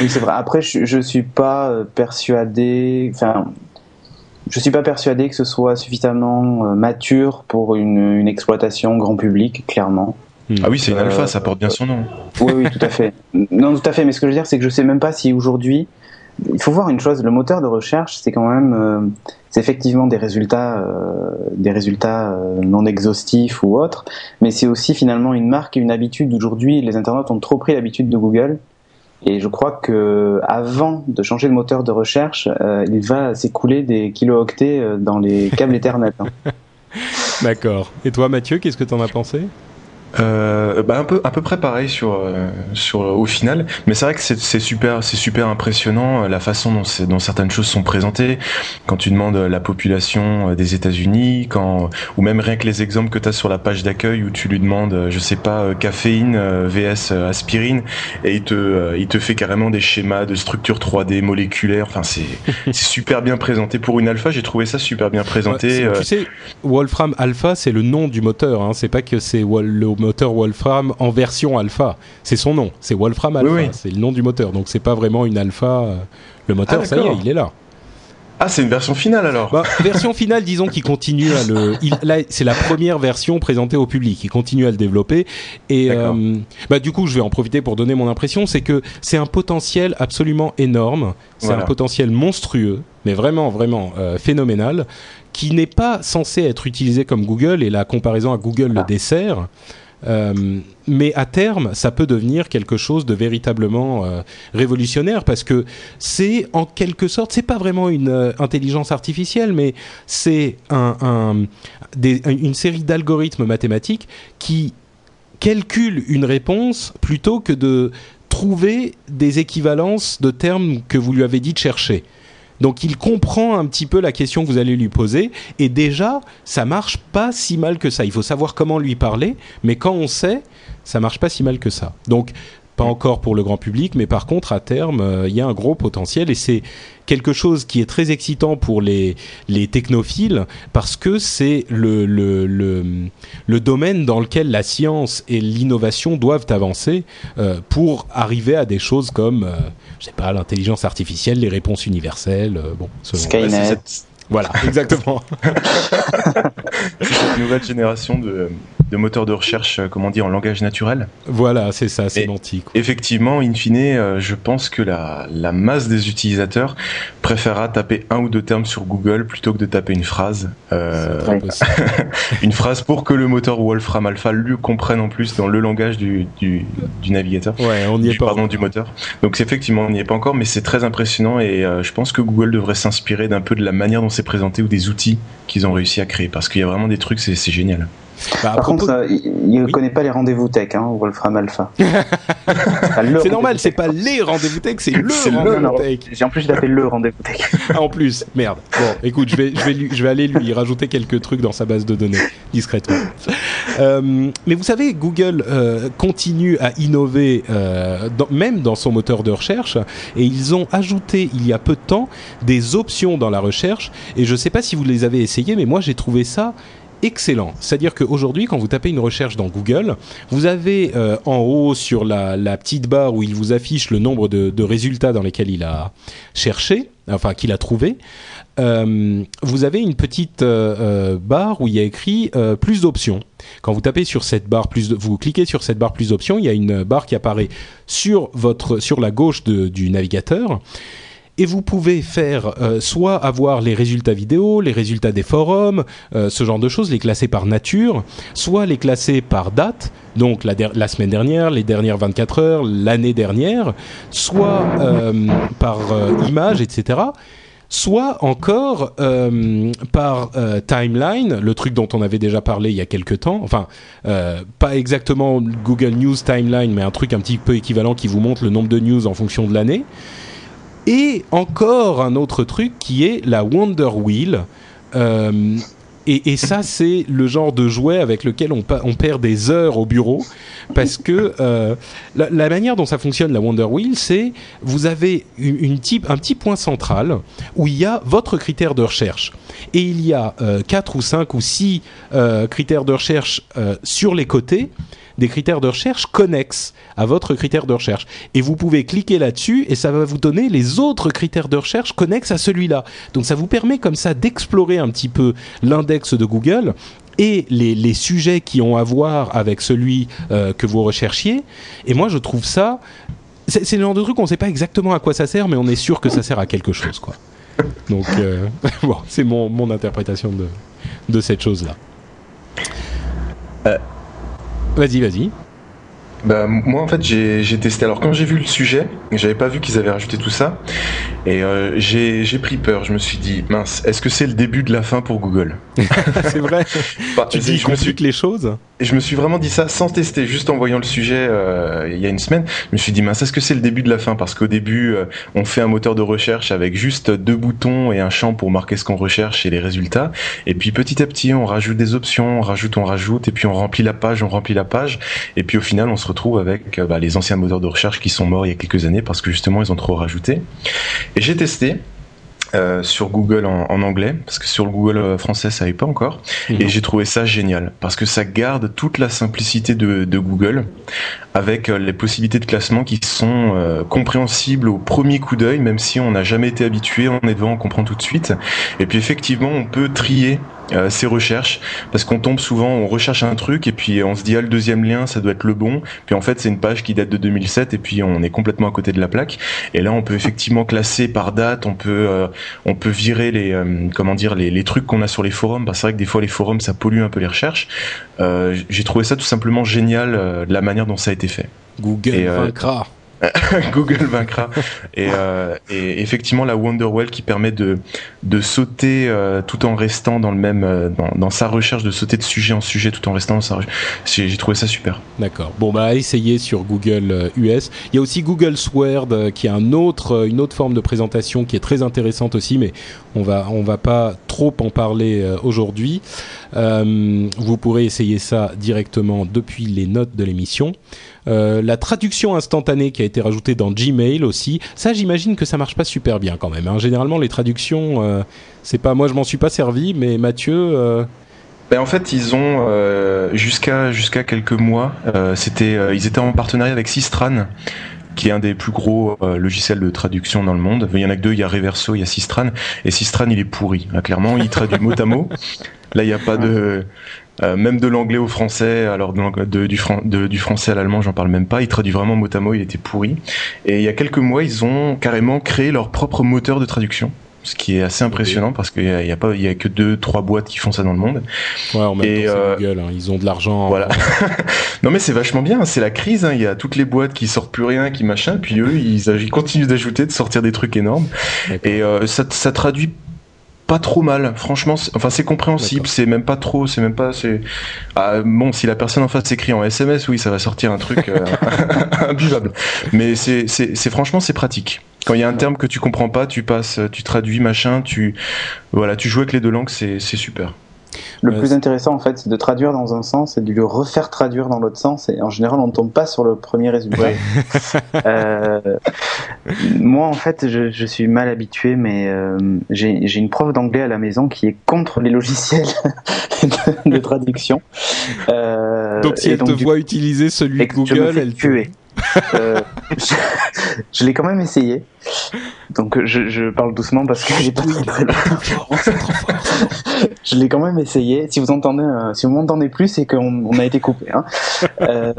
oui, c'est vrai. Après, je, je suis pas euh, persuadé. Enfin, je suis pas persuadé que ce soit suffisamment euh, mature pour une, une exploitation grand public, clairement. Ah oui, c'est une alpha, ça porte bien son nom. Oui, oui, tout à fait. <laughs> Non, tout à fait. Mais ce que je veux dire, c'est que je sais même pas si aujourd'hui, il faut voir une chose. Le moteur de recherche, c'est quand même, euh, c'est effectivement des résultats, euh, des résultats euh, non exhaustifs ou autres, mais c'est aussi finalement une marque et une habitude. Aujourd'hui, les internautes ont trop pris l'habitude de Google. Et je crois que avant de changer le moteur de recherche, il va s'écouler des kilo-octets dans les câbles <laughs> Ethernet. Hein. D'accord. Et toi, Mathieu, qu'est-ce que tu en as pensé? Euh, bah un peu à peu près pareil sur euh, sur au final. Mais c'est vrai que c'est super c'est super impressionnant euh, la façon dont, dont certaines choses sont présentées. Quand tu demandes la population des États-Unis quand ou même rien que les exemples que tu as sur la page d'accueil où tu lui demandes je sais pas caféine vs aspirine et il te il te fait carrément des schémas de structure 3D moléculaire enfin c'est <laughs> c'est super bien présenté. Pour une alpha j'ai trouvé ça super bien présenté tu sais Wolfram Alpha c'est le nom du moteur hein, c'est pas que c'est le moteur Wolfram en version alpha. C'est son nom, c'est Wolfram Alpha, c'est le nom du moteur. Donc c'est pas vraiment une alpha. Euh, le moteur, ah, ça y est, il est là. Ah, c'est une version finale alors. Bah, version finale, disons qu'il continue à le. c'est la première version présentée au public. Il continue à le développer et euh, bah du coup, je vais en profiter pour donner mon impression, c'est que c'est un potentiel absolument énorme. C'est un potentiel monstrueux, mais vraiment, vraiment euh, phénoménal, qui n'est pas censé être utilisé comme Google et la comparaison à Google le ah. dessert. Euh, mais à terme, ça peut devenir quelque chose de véritablement euh, révolutionnaire parce que c'est en quelque sorte, c'est pas vraiment une euh, intelligence artificielle, mais c'est un, une série d'algorithmes mathématiques qui calculent une réponse plutôt que de trouver des équivalences de termes que vous lui avez dit de chercher. Donc il comprend un petit peu la question que vous allez lui poser et déjà ça marche pas si mal que ça. Il faut savoir comment lui parler, mais quand on sait, ça marche pas si mal que ça. Pas encore pour le grand public, mais par contre, à terme, euh, il y a un gros potentiel et c'est quelque chose qui est très excitant pour les, les technophiles parce que c'est le, le, le, domaine dans lequel la science et l'innovation doivent avancer euh, pour arriver à des choses comme, euh, je sais pas, l'intelligence artificielle, les réponses universelles. bon, Skynet. Voilà, <laughs> exactement. <laughs> c'est cette nouvelle génération de, de moteurs de recherche, euh, comment dire, en langage naturel. Voilà, c'est ça, sémantique. Effectivement, in fine, euh, je pense que la, la masse des utilisateurs préférera taper un ou deux termes sur Google plutôt que de taper une phrase. Euh, <laughs> une phrase pour que le moteur Wolfram Alpha lui comprenne en plus dans le langage du, du, du navigateur. Ouais, on n'y est pas. Pardon, du moteur. Donc effectivement, on n'y est pas encore, mais c'est très impressionnant et je pense que Google devrait s'inspirer d'un peu de la manière dont c'est présenté ou des outils qu'ils ont réussi à créer parce qu'il y a vraiment des trucs, c'est génial. Bah, Par contre, il ne connaît pas les rendez-vous tech, hein, Wolfram Alpha. <laughs> c'est normal, c'est pas les rendez-vous tech, c'est <laughs> le rendez-vous tech. J'ai en plus d'appelé le rendez-vous tech. <laughs> en plus, merde. Bon, écoute, je vais, je vais, je vais aller lui rajouter quelques trucs dans sa base de données, discrètement. Euh, mais vous savez, Google euh, continue à innover, euh, même dans son moteur de recherche, et ils ont ajouté il y a peu de temps des options dans la recherche. Et je ne sais pas si vous les avez essayées, mais moi j'ai trouvé ça excellent. C'est-à-dire qu'aujourd'hui, quand vous tapez une recherche dans Google, vous avez euh, en haut sur la, petite barre où il vous affiche le nombre de, résultats dans lesquels il a cherché, enfin qu'il a trouvé. Euh, vous avez une petite euh, barre où il y a écrit plus d'options. Quand vous tapez sur cette barre plus, vous cliquez sur cette barre plus d'options, il y a une barre qui apparaît sur votre sur la gauche du navigateur et vous pouvez faire euh, soit avoir les résultats vidéo, les résultats des forums, euh, ce genre de choses, les classer par nature, soit les classer par date, donc la, semaine dernière, les dernières 24 heures, l'année dernière, soit euh, par image, etc soit encore par timeline, le truc dont on avait déjà parlé il y a quelques temps, enfin pas exactement Google News Timeline, mais un truc un petit peu équivalent qui vous montre le nombre de news en fonction de l'année. Et encore un autre truc qui est la Wonder Wheel. Euh, et, ça, c'est le genre de jouet avec lequel on, perd des heures au bureau, parce que euh, la, manière dont ça fonctionne, la Wonder Wheel, c'est vous avez une, type, un petit point central où il y a votre critère de recherche. Et il y a euh, quatre ou cinq ou six euh, critères de recherche sur les côtés des critères de recherche connexes à votre critère de recherche. Et vous pouvez cliquer là-dessus et ça va vous donner les autres critères de recherche connexes à celui-là. Donc ça vous permet comme ça d'explorer un petit peu l'index de Google et les, sujets qui ont à voir avec celui euh, que vous recherchiez. Et moi, je trouve ça. C'est le genre de truc, on ne sait pas exactement à quoi ça sert, mais on est sûr que ça sert à quelque chose, quoi. Donc, euh, <laughs> bon, c'est mon, mon interprétation de, de cette chose-là. Euh, Vas-y, vas-y. Bah, moi en fait j'ai testé. Alors quand j'ai vu le sujet, j'avais pas vu qu'ils avaient rajouté tout ça, et euh, j'ai pris peur. Je me suis dit mince, est-ce que c'est le début de la fin pour Google? <laughs> C'est vrai. Bah, tu dis je me suis les choses. Et je me suis vraiment dit ça sans tester, juste en voyant le sujet euh, il y a une semaine. Je me suis dit mince, est-ce que c'est le début de la fin? Parce qu'au début euh, on fait un moteur de recherche avec juste deux boutons et un champ pour marquer ce qu'on recherche et les résultats. Et puis petit à petit on rajoute des options, on rajoute, on rajoute, et puis on remplit la page, on remplit la page, et puis au final on se retrouve avec euh, bah, les anciens moteurs de recherche qui sont morts il y a quelques années parce que justement ils ont trop rajouté. Et j'ai testé. Euh, sur Google en, anglais, parce que sur le Google euh, français ça n'est pas encore, et j'ai trouvé ça génial, parce que ça garde toute la simplicité de, Google, avec les possibilités de classement qui sont compréhensibles au premier coup d'œil, même si on n'a jamais été habitué, on est devant, on comprend tout de suite, et puis effectivement on peut trier euh, ces recherches parce qu'on tombe souvent, on recherche un truc et puis on se dit ah le deuxième lien ça doit être le bon, puis en fait c'est une page qui date de 2007 et puis on est complètement à côté de la plaque et là on peut effectivement classer par date, on peut euh, on peut virer les euh, comment dire les, les trucs qu'on a sur les forums, parce que c'est vrai que des fois les forums ça pollue un peu les recherches. J'ai trouvé ça tout simplement génial la manière dont ça a été fait. Google vaincra. <laughs> Google vaincra. Et, euh, et, effectivement, la Wonderwell qui permet de, de sauter euh, tout en restant dans le même euh, dans, dans, sa recherche, de sauter de sujet en sujet tout en restant dans sa J'ai trouvé ça super. D'accord. Bon, bah, essayez sur Google US. Il y a aussi Google Sword qui est un autre, une autre forme de présentation qui est très intéressante aussi, mais on va, on va pas trop en parler aujourd'hui. vous pourrez essayer ça directement depuis les notes de l'émission. La traduction instantanée qui a été rajoutée dans Gmail aussi. Ça, j'imagine que ça marche pas super bien quand même. Hein. Généralement, les traductions, euh, c'est pas moi, je m'en suis pas servi, mais Mathieu. Euh, ben en fait, ils ont jusqu'à jusqu'à quelques mois, c'était ils étaient en partenariat avec Sistran qui est un des plus gros logiciels de traduction dans le monde. Il y en a que deux, il y a Reverso, il y a Sistran, et Sistran il est pourri. clairement, il traduit mot à mot. <laughs> Là, il n'y a pas de, euh, même de l'anglais au français, alors de, du, du, français à l'allemand, j'en parle même pas. Il traduit vraiment mot à mot, il était pourri. Et il y a quelques mois, ils ont carrément créé leur propre moteur de traduction ce qui est assez impressionnant parce qu'il y, a, pas il y a que deux trois boîtes qui font ça dans le monde ouais en même et temps, euh, Google, hein. ils ont de l'argent voilà <laughs> non mais c'est vachement bien c'est la crise hein. il y a toutes les boîtes qui sortent plus rien qui machin puis eux ils, ils continuent d'ajouter de sortir des trucs énormes et euh, ça, ça traduit pas trop mal. Franchement, enfin c'est compréhensible. C'est même pas trop. C'est même pas. C'est ah, bon si la personne en face s'écrit en SMS, oui, ça va sortir un truc euh, <laughs> imbuvable. Mais c'est c'est franchement c'est pratique. Quand il y a un terme que tu comprends pas, tu passes, tu traduis machin, tu voilà, tu joues avec les deux langues, c'est super. Le plus intéressant, en fait, c'est de traduire dans un sens et de le refaire traduire dans l'autre sens. Et en général, on ne tombe pas sur le premier résultat. <laughs> <laughs> euh, moi, en fait, je, je, suis mal habitué, mais euh, j'ai une prof d'anglais à la maison qui est contre les logiciels <laughs> de, de, traduction. Euh, donc, si elle te voit utiliser celui de Google, elle. Euh, je, je l'ai quand même essayé. Donc je, je, parle doucement parce que j'ai pas très, très Je l'ai quand même essayé. Si vous entendez, euh, si vous m'entendez plus, c'est qu'on on a été coupé. Hein. <laughs> Euh,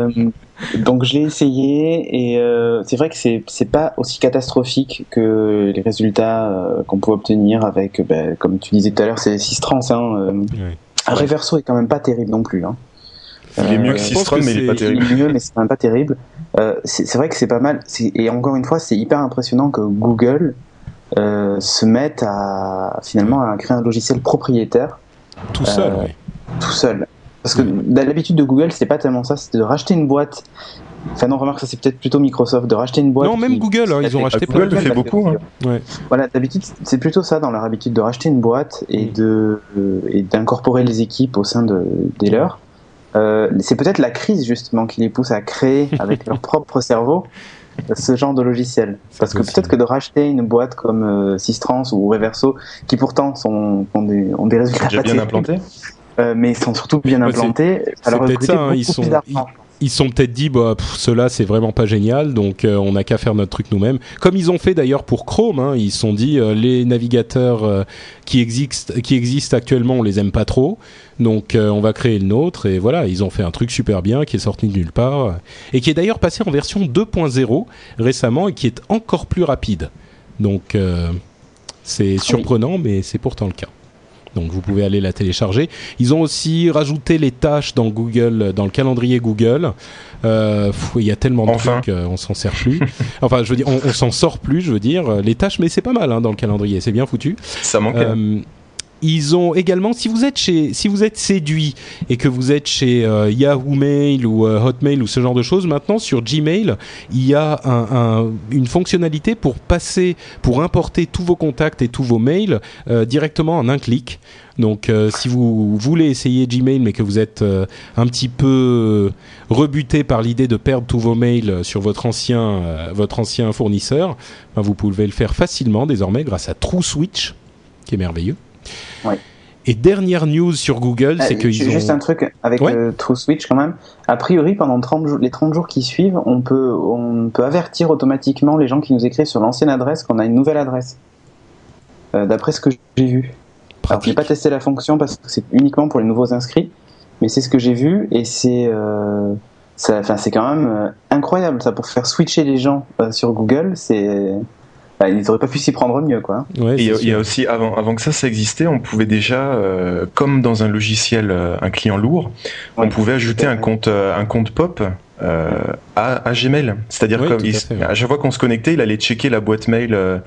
donc je l'ai essayé et euh, c'est vrai que c'est c'est pas aussi catastrophique que les résultats euh, qu'on peut obtenir avec, ben, comme tu disais tout à l'heure, c'est 6 trans. Hein, ouais. Reverso est quand même pas terrible non plus. Hein. Il est mieux que Sistron, mais il est pas terrible. Il est mieux, mais c'est quand même pas terrible. Euh, c'est vrai que c'est pas mal. Et encore une fois, c'est hyper impressionnant que Google euh, se mette à finalement à créer un logiciel propriétaire. Tout seul, euh, Tout seul. Parce que l'habitude de Google, c'était pas tellement ça, c'était de racheter une boîte Enfin non, remarque, ça c'est peut-être plutôt Microsoft de racheter une boîte. Non, même qui- Google, hein, ils ont racheté Google le fait beaucoup. hein. Ouais. Voilà, d'habitude, c'est plutôt ça dans leur habitude de racheter une boîte et de euh, et d'incorporer les équipes au sein de, des leurs. Euh, c'est peut-être la crise justement qui les pousse à créer avec leur propre cerveau ce genre de logiciel. Parce que peut-être que de racheter une boîte comme euh, Systrans ou Reverso, qui pourtant sont, ont, des, ont des résultats Déjà bien terribles, implanté. euh, mais sont surtout bien implantés. alors ça, hein, ils sont- Ils se sont peut-être dit, bah, ceux-là, c'est vraiment pas génial, donc euh, on n'a qu'à faire notre truc nous-mêmes. Comme ils ont fait d'ailleurs pour Chrome, hein, ils se sont dit, euh, les navigateurs euh, qui, existent, qui existent actuellement, on les aime pas trop, donc on va créer le nôtre, et voilà, ils ont fait un truc super bien qui est sorti de nulle part, et qui est d'ailleurs passé en version 2.0 récemment, et qui est encore plus rapide. Donc c'est surprenant, mais c'est pourtant le cas. Donc vous pouvez aller la télécharger. Ils ont aussi rajouté les tâches dans Google, dans le calendrier Google. Euh, pff, il y a tellement de Enfin. trucs, euh, on s'en sert plus. <laughs> enfin, je veux dire, on, on s'en sort plus, je veux dire. Les tâches, mais c'est pas mal hein, dans le calendrier, c'est bien foutu. Ça manquait. Euh, ils ont également, si vous êtes chez, si vous êtes séduit et que vous êtes chez euh, Yahoo Mail ou euh, Hotmail ou ce genre de choses, maintenant sur Gmail, il y a un- un- une fonctionnalité pour passer, pour importer tous vos contacts et tous vos mails euh, directement en un clic. Donc, si vous voulez essayer Gmail, mais que vous êtes un petit peu rebuté par l'idée de perdre tous vos mails sur votre ancien, votre ancien fournisseur, ben, vous pouvez le faire facilement désormais grâce à TrueSwitch, qui est merveilleux. Et dernière news sur Google, c'est Euh, ju- ont. Juste un truc avec Ouais. euh, TrueSwitch quand même. A priori, pendant 30 jours, les 30 jours qui suivent, on peut, on peut avertir automatiquement les gens qui nous écrivent sur l'ancienne adresse qu'on a une nouvelle adresse. Euh, D'après ce que j'ai vu. Alors, j'ai pratique. pas testé la fonction parce que c'est uniquement pour les nouveaux inscrits, mais c'est ce que j'ai vu et c'est euh, c'est quand même euh, incroyable ça pour faire switcher les gens sur Google. C'est bah, ils auraient pas pu s'y prendre mieux quoi. Ouais, il y a- y aussi, avant, avant que ça, ça existait, on pouvait déjà, euh, comme dans un logiciel, euh, un client lourd, on Ouais. pouvait ajouter un compte, euh, un compte pop euh, à, à Gmail. C'est-à-dire Oui, à il- fait, ouais. à chaque fois qu'on se connectait, il allait checker la boîte mail, euh,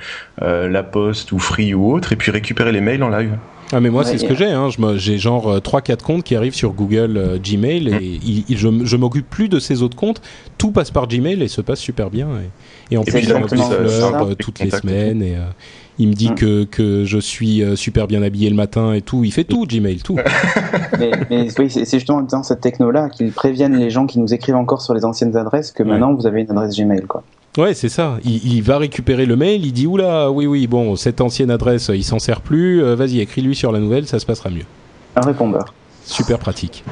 euh, la poste ou Free ou autre, et puis récupérer les mails en live. Ah mais moi Ouais, c'est ce que j'ai, hein. Je me- j'ai genre 3-4 comptes qui arrivent sur Google euh, Gmail et il- il- je, je m'occupe plus de ces autres comptes, tout passe par Gmail et se passe super bien et, et en Et plus il implique toutes les semaines et, euh, il me dit Mm. que, que je suis euh, super bien habillé le matin et tout, il fait tout Gmail, tout. <laughs> Mais, mais oui, c'est justement dans cette techno-là qu'ils préviennent les gens qui nous écrivent encore sur les anciennes adresses que Ouais. maintenant vous avez une adresse Gmail. Quoi. Ouais, c'est ça. Il, il va récupérer le mail, il dit oula, oui oui, bon, cette ancienne adresse, il s'en sert plus, euh, vas-y, écris-lui sur la nouvelle, ça se passera mieux. Un répondeur. Super pratique.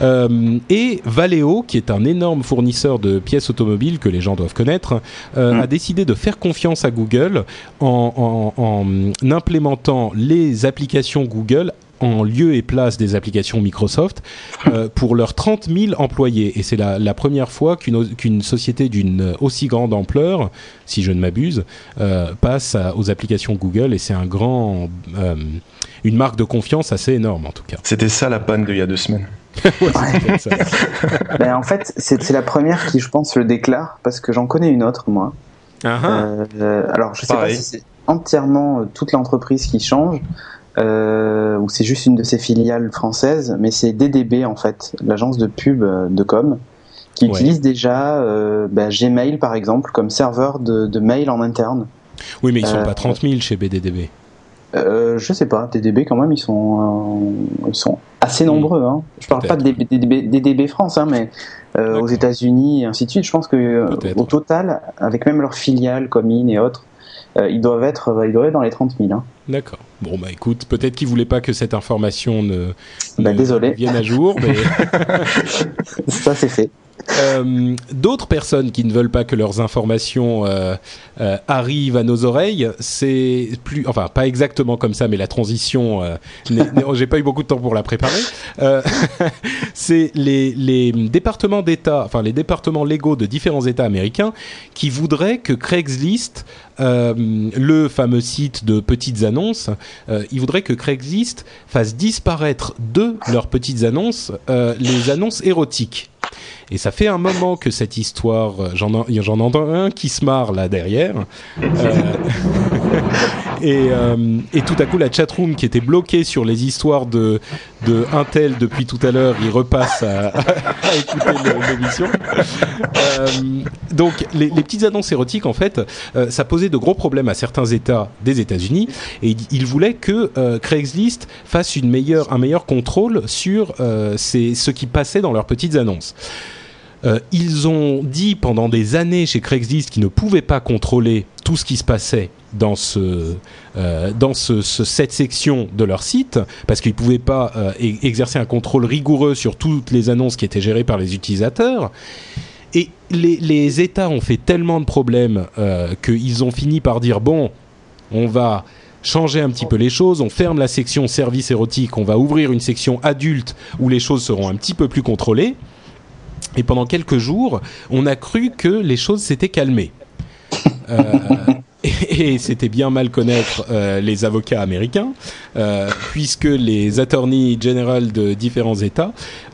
Euh, et Valeo, qui est un énorme fournisseur de pièces automobiles que les gens doivent connaître, euh, Mm. a décidé de faire confiance à Google en, en- en implémentant les applications Google en lieu et place des applications Microsoft euh, pour leurs 30 000 employés. Et c'est la, la première fois qu'une société d'une aussi grande ampleur, si je ne m'abuse, euh, passe à- aux applications Google. Et c'est un grand, euh, une marque de confiance assez énorme en tout cas. C'était ça la panne d'il y a deux semaines. <laughs> Ouais, ça. <laughs> Ben, en fait, c'est la première qui, je pense, le déclare parce que j'en connais une autre, moi. Ah, ah. Alors, je sais Pareil. pas si c'est entièrement euh, toute l'entreprise qui change euh, ou c'est juste une de ses filiales françaises, mais c'est DDB en fait, l'agence de pub euh, de com, qui Ouais. utilise déjà euh, ben, Gmail par exemple comme serveur de, de mail en interne. Oui, mais ils sont euh, pas 30 000 chez BDDB. Euh, je sais pas, DDB quand même, ils sont, euh, ils sont assez nombreux. Hein. Je parle pas de. DDB, DDB France, hein, mais euh, aux États-Unis et ainsi de suite. Je pense que au total, avec même leurs filiales comme IN et autres, ils doivent être, euh, ils doivent être dans les 30 000. Hein. D'accord. Bon, bah écoute, peut-être qu'ils voulaient pas que cette information ne, Bah, ne désolé. vienne à jour, mais <laughs> Ça, c'est fait. Euh, d'autres personnes qui ne veulent pas que leurs informations euh, euh, arrivent à nos oreilles, c'est plus, enfin pas exactement comme ça, mais la transition, n'est- j'ai pas eu beaucoup de temps pour la préparer. <laughs> C'est les, les départements d'État, enfin les départements légaux de différents États américains qui voudraient que Craigslist le fameux site de petites annonces, il voudrait que Craigslist fasse disparaître de leurs petites annonces les annonces érotiques. Et ça fait un moment que cette histoire, euh, j'en entends un qui se marre là derrière. Euh, <laughs> et, euh, tout à coup, la chatroom qui était bloquée sur les histoires de, de Intel depuis tout à l'heure, il repasse à, <laughs> écouter l'émission. Euh, donc, les, les, petites annonces érotiques, en fait, euh, ça posait de gros problèmes à certains États des États-Unis, et ils voulaient que Craigslist fasse une meilleure, un meilleur contrôle sur ces, ce qui passait dans leurs petites annonces. Euh, ils ont dit pendant des années chez Craigslist qu'ils ne pouvaient pas contrôler tout ce qui se passait dans ce euh, dans ce, ce, cette section de leur site parce qu'ils pouvaient pas euh, exercer un contrôle rigoureux sur toutes les annonces qui étaient gérées par les utilisateurs. Les, États ont fait tellement de problèmes euh, qu'ils ont fini par dire bon, on va changer un petit peu les choses, on ferme la section service érotique, on va ouvrir une section adulte où les choses seront un petit peu plus contrôlées. Et pendant quelques jours, on a cru que les choses s'étaient calmées. Euh, <laughs> et, c'était bien mal connaître euh, les avocats américains, puisque les attorneys general de différents États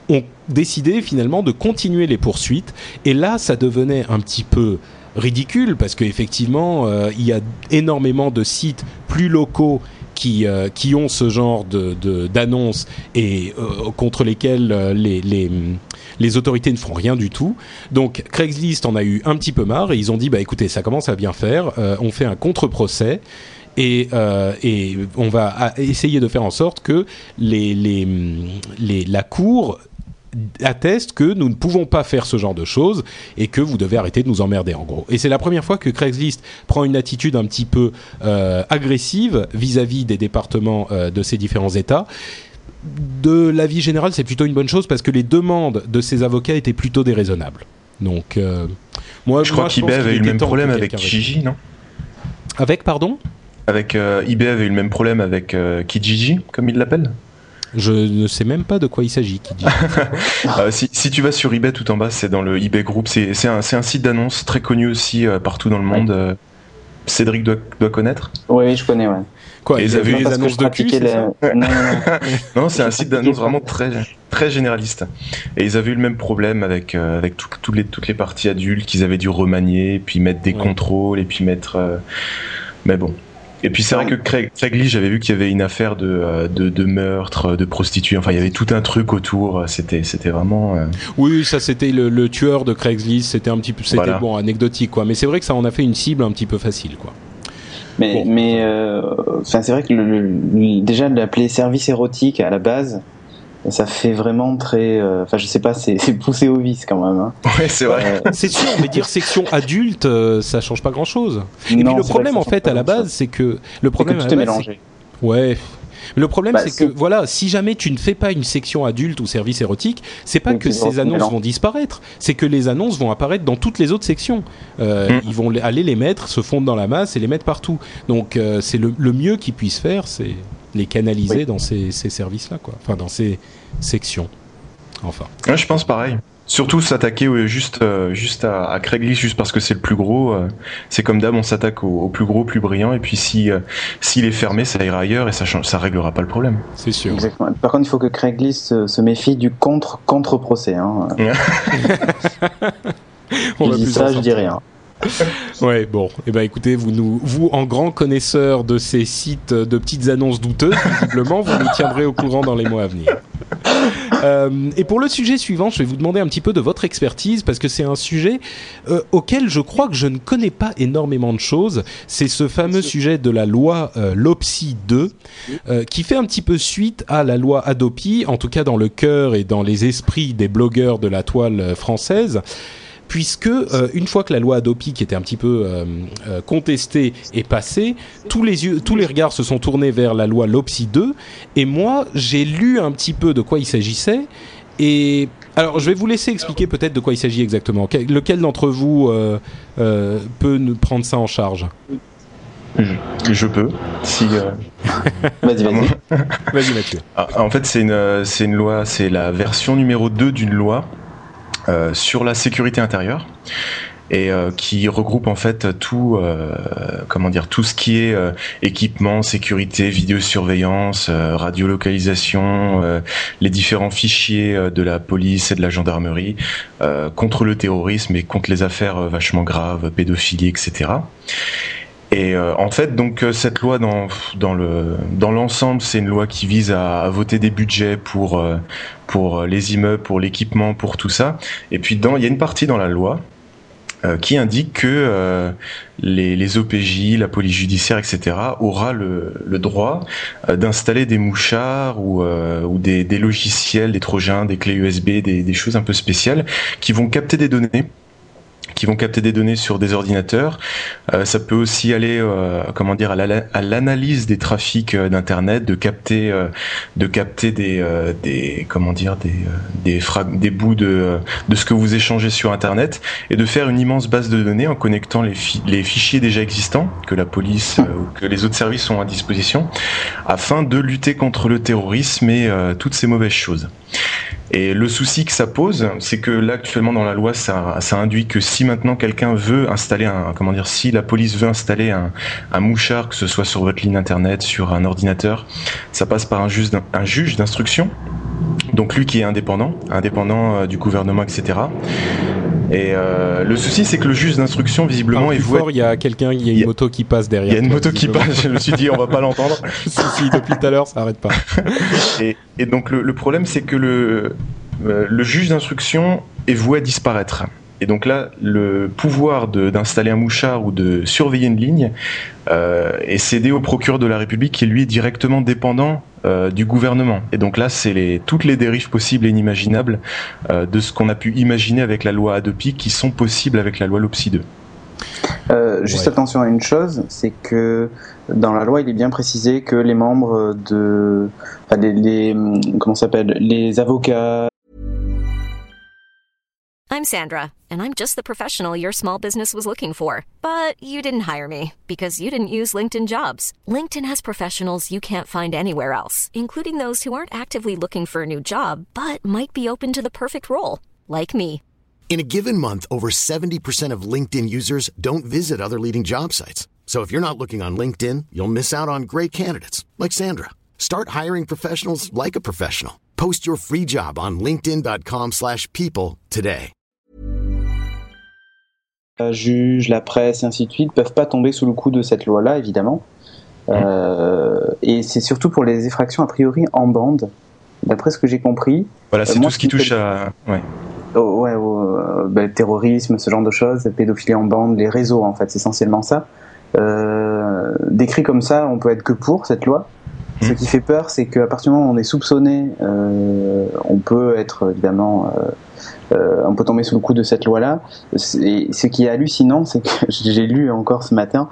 ont décidé finalement de continuer les poursuites. Et là, ça devenait un petit peu ridicule parce qu'effectivement, euh, il y a énormément de sites plus locaux qui, euh, qui ont ce genre d'annonces de, et euh, contre lesquelles euh, les, les, les, autorités ne font rien du tout. Donc Craigslist en a eu un petit peu marre et ils ont dit bah écoutez ça commence à bien faire, on fait un contre-procès. Et, et, on va essayer de faire en sorte que les, les, les, la Cour atteste que nous ne pouvons pas faire ce genre de choses et que vous devez arrêter de nous emmerder en gros. Et c'est la première fois que Craigslist prend une attitude un petit peu euh, agressive vis-à-vis -vis des départements euh, de ces différents États. De l'avis général, c'est plutôt une bonne chose parce que les demandes de ces avocats étaient plutôt déraisonnables. Donc, euh, moi, je crois qu'eBay avait eu le même problème avec Kijiji, non? Avec, pardon? Avec euh, eBay avait eu le même problème avec euh, Kijiji, comme il l'appelle? Je ne sais même pas de quoi il s'agit. Qui dit. <laughs> euh, si, si, tu vas sur eBay, tout en bas, c'est dans le eBay Group. C'est un, un, site d'annonce très connu aussi euh, partout dans le monde. Ouais. Euh, Cédric doit, doit connaître Oui, je connais, ouais. Quoi, ils avaient les annonces de cul, les... <laughs> Non, <laughs> non, non c'est un site d'annonce vraiment très, très généraliste. Et ils avaient eu le même problème avec, euh, avec tout, tout les, toutes les parties adultes qu'ils avaient dû remanier, puis mettre des ouais. contrôles, et puis mettre... Euh... Mais bon, et puis c'est vrai que Craig, Craigly, j'avais vu qu'il y avait une affaire de, de, de, meurtre, de prostituée. Enfin, il y avait tout un truc autour. C'était, c'était vraiment. Euh... Oui, ça c'était le, le, tueur de Craigslist. C'était un petit peu, c'était voilà. bon anecdotique quoi. Mais c'est vrai que ça en a fait une cible un petit peu facile quoi. Mais, bon. mais, euh, c'est vrai que le, le, déjà de l'appeler service érotique à la base, ça fait vraiment très enfin euh, je sais pas <laughs> c'est poussé au vice quand même hein. ouais c'est vrai euh, c'est sûr mais dire section adulte euh, ça change pas grand chose et non, puis le problème en fait à la base c'est que le problème que tout est mélangé ouais le problème, bah, c'est que voilà, si jamais tu ne fais pas une section adulte ou service érotique, c'est pas que ces annonces mélange. vont disparaître, c'est que les annonces vont apparaître dans toutes les autres sections. Euh, mmh. Ils vont aller les mettre, se fondre dans la masse et les mettre partout. Donc euh, c'est le, le, mieux qu'ils puissent faire, c'est les canaliser oui. dans ces, ces services-là, quoi. Enfin, dans ces sections. Enfin. Ouais, je pense pareil. Surtout s'attaquer juste euh, juste à, à, Craigslist juste parce que c'est le plus gros. Euh, c'est comme d'hab, on s'attaque au, au, plus gros, plus brillant. Et puis si euh, s'il est fermé, ça ira ailleurs et ça ça réglera pas le problème. C'est sûr. Exactement. Par contre, il faut que Craigslist se, se méfie du contre contre procès. Hein. <laughs> <laughs> on je dis ça, je dis rien. <laughs> ouais, bon, et eh ben écoutez, vous nous, vous en grand connaisseur de ces sites de petites annonces douteuses, visiblement, vous nous tiendrez au courant dans les mois à venir. Euh, et pour le sujet suivant, je vais vous demander un petit peu de votre expertise parce que c'est un sujet euh, auquel je crois que je ne connais pas énormément de choses. C'est ce fameux sujet de la loi euh, LOPSI 2 euh, qui fait un petit peu suite à la loi Adopi, en tout cas dans le cœur et dans les esprits des blogueurs de la toile française puisque euh, une fois que la loi Adopi, qui était un petit peu euh, euh, contestée, est passée, tous les yeux, tous les regards se sont tournés vers la loi LOPSI 2, et moi j'ai lu un petit peu de quoi il s'agissait, et alors je vais vous laisser expliquer peut-être de quoi il s'agit exactement. Lequel d'entre vous peut nous prendre ça en charge? Je, je peux. Si. Euh... <laughs> vas-y, vas-y. vas-y, Mathieu. Ah, en fait, c'est une, c'est une loi, c'est la version numéro 2 d'une loi euh, sur la sécurité intérieure. et euh, qui regroupe en fait tout, euh, comment dire, tout ce qui est équipement, sécurité, vidéosurveillance, radiolocalisation, les différents fichiers de la police et de la gendarmerie contre le terrorisme et contre les affaires vachement graves, pédophilie, etc. Et en fait, donc cette loi dans dans le dans l'ensemble, c'est une loi qui vise à, voter des budgets pour pour les immeubles, pour l'équipement, pour tout ça. Et puis il y a une partie dans la loi euh, qui indique que euh, les, OPJ, la police judiciaire, etc., aura le, droit euh, d'installer des mouchards ou, ou des, des, logiciels, des trojans, des clés USB, des, des choses un peu spéciales qui vont capter des données qui vont capter des données sur des ordinateurs. Euh, ça peut aussi aller, euh, à l'analyse des trafics euh, d'internet, de capter, de capter des, des, des, bouts de, ce que vous échangez sur internet et de faire une immense base de données en connectant les, les fichiers déjà existants que la police ou que les autres services ont à disposition, afin de lutter contre le terrorisme et toutes ces mauvaises choses. Et le souci que ça pose, c'est que là actuellement dans la loi, ça, ça induit que si maintenant quelqu'un veut installer un, comment dire, si la police veut installer un, un, mouchard, que ce soit sur votre ligne internet, sur un ordinateur, ça passe par un juge, un juge d'instruction. Donc lui qui est indépendant, indépendant euh, du gouvernement, etc. Et euh, le souci, c'est que le juge d'instruction, visiblement, est voué. Il y a quelqu'un, il y a une moto qui passe derrière. Il y a une moto qui passe. Je me suis dit, on va pas <laughs> l'entendre. si, si, depuis tout à l'heure, ça arrête pas. <laughs> et, et, donc le, le problème, c'est que le euh, le juge d'instruction est voué à disparaître. Et donc là, le pouvoir d'installer un mouchard ou de surveiller une ligne euh, est cédé au procureur de la République qui lui est directement dépendant euh, du gouvernement. Et donc là, c'est toutes les dérives possibles et inimaginables de ce qu'on a pu imaginer avec la loi Adopi qui sont possibles avec la loi LOPSI 2. Euh, juste ouais. attention à une chose, c'est que dans la loi, il est bien précisé que les membres de, enfin, les, les comment s'appelle, les avocats. I'm Sandra, and I'm just the professional your small business was looking for. But you didn't hire me because you didn't use LinkedIn jobs. LinkedIn has professionals you can't find anywhere else, including those who aren't actively looking for a new job but might be open to the perfect role, like me. In a given month, over 70% of LinkedIn users don't visit other leading job sites. So if you're not looking on LinkedIn, you'll miss out on great candidates like Sandra. Start hiring professionals like a professional. Post your free job on linkedin.com/people today. La juge, la presse et ainsi de suite peuvent pas tomber sous le coup de cette loi-là, évidemment. Euh, et c'est surtout pour les effractions a priori en bande, d'après ce que j'ai compris. Voilà, c'est euh, tout ce qui touche à. Ouais. Oh, ouais, oh, bah, terrorisme, ce genre de choses, pédophilie en bande, les réseaux en fait, c'est essentiellement ça. Euh, décrit comme ça, on peut être que pour cette loi. Mmh. Ce qui fait peur, c'est qu'à partir du moment où on est soupçonné, euh, on peut être évidemment, euh, euh, on peut tomber sous le coup de cette loi-là. Et ce qui est hallucinant, c'est que <laughs> j'ai lu encore ce matin,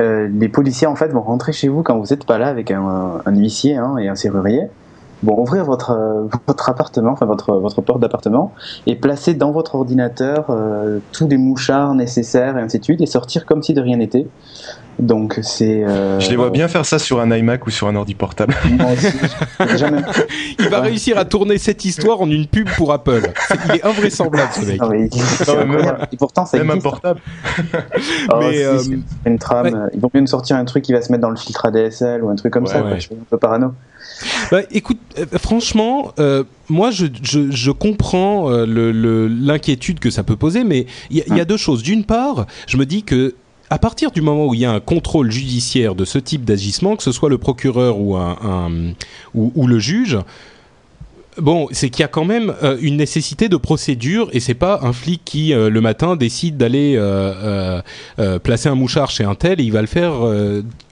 euh, les policiers en fait vont rentrer chez vous quand vous n'êtes pas là avec un, un huissier hein, et un serrurier bon, ouvrir votre, euh, votre appartement, enfin votre, votre porte d'appartement, et placer dans votre ordinateur euh, tous les mouchards nécessaires et ainsi de suite, et sortir comme si de rien n'était. Donc c'est. Euh... Je les vois bien faire ça sur un iMac ou sur un ordi portable. <laughs> Moi aussi, jamais... <laughs> Il va réussir à tourner cette histoire en une pub pour Apple. Est, il est invraisemblable ce mec. Non, mais, non, même, et pourtant ça même existe. un portable. <laughs> oh, mais si, euh... c'est une trame. Ouais. Ils vont bien nous sortir un truc qui va se mettre dans le filtre ADSL ou un truc comme ouais, ça. Ouais. Quoi. Je suis un peu parano. Bah, écoute, euh, franchement, euh, moi je, je, je comprends euh, l'inquiétude que ça peut poser, mais il y, y, a deux choses. D'une part, je me dis que à partir du moment où il y a un contrôle judiciaire de ce type d'agissement, que ce soit le procureur ou, un, un ou, ou, le juge, bon, c'est qu'il y a quand même euh, une nécessité de procédure et c'est pas un flic qui euh, le matin décide d'aller euh, placer un mouchard chez un tel et il va le faire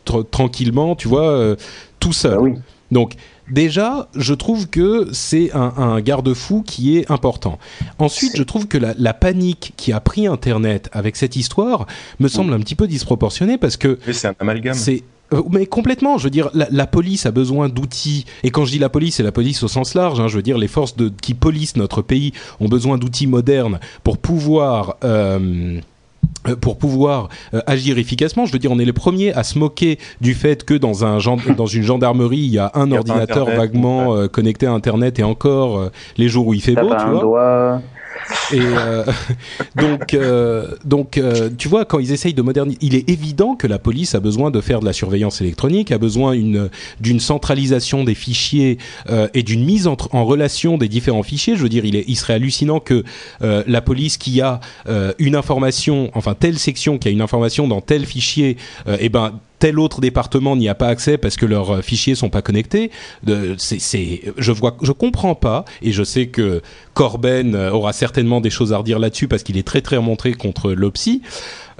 tr tranquillement, tu vois, tout seul. Ah oui. Donc déjà, je trouve que c'est un, un garde-fou qui est important. Ensuite, je trouve que la, la, panique qui a pris Internet avec cette histoire me semble un petit peu disproportionnée parce que c'est un amalgame. C'est mais complètement, je veux dire, la, la police a besoin d'outils, et quand je dis la police, c'est la police au sens large, hein, je veux dire, les forces de, qui policent notre pays ont besoin d'outils modernes pour pouvoir... Euh, pour pouvoir euh, agir efficacement. Je veux dire, on est les premiers à se moquer du fait que dans, un <laughs> dans une gendarmerie, il y a un il y a ordinateur vaguement euh, connecté à Internet et encore euh, les jours où il fait beau, tu vois. Doigt. Et euh, <laughs> donc, euh, donc euh, tu vois, quand ils essayent de moderniser, il est évident que la police a besoin de faire de la surveillance électronique, a besoin une d'une centralisation des fichiers et d'une mise en, en, relation des différents fichiers. Je veux dire, il, est, il serait hallucinant que la police qui a une information, enfin telle section qui a une information dans tel fichier, eh ben tel autre département n'y a pas accès parce que leurs euh, fichiers sont pas connectés. C'est, je vois, je comprends pas, et je sais que Corben euh, aura certainement des choses à redire là-dessus parce qu'il est très très remonté contre l'OPSI.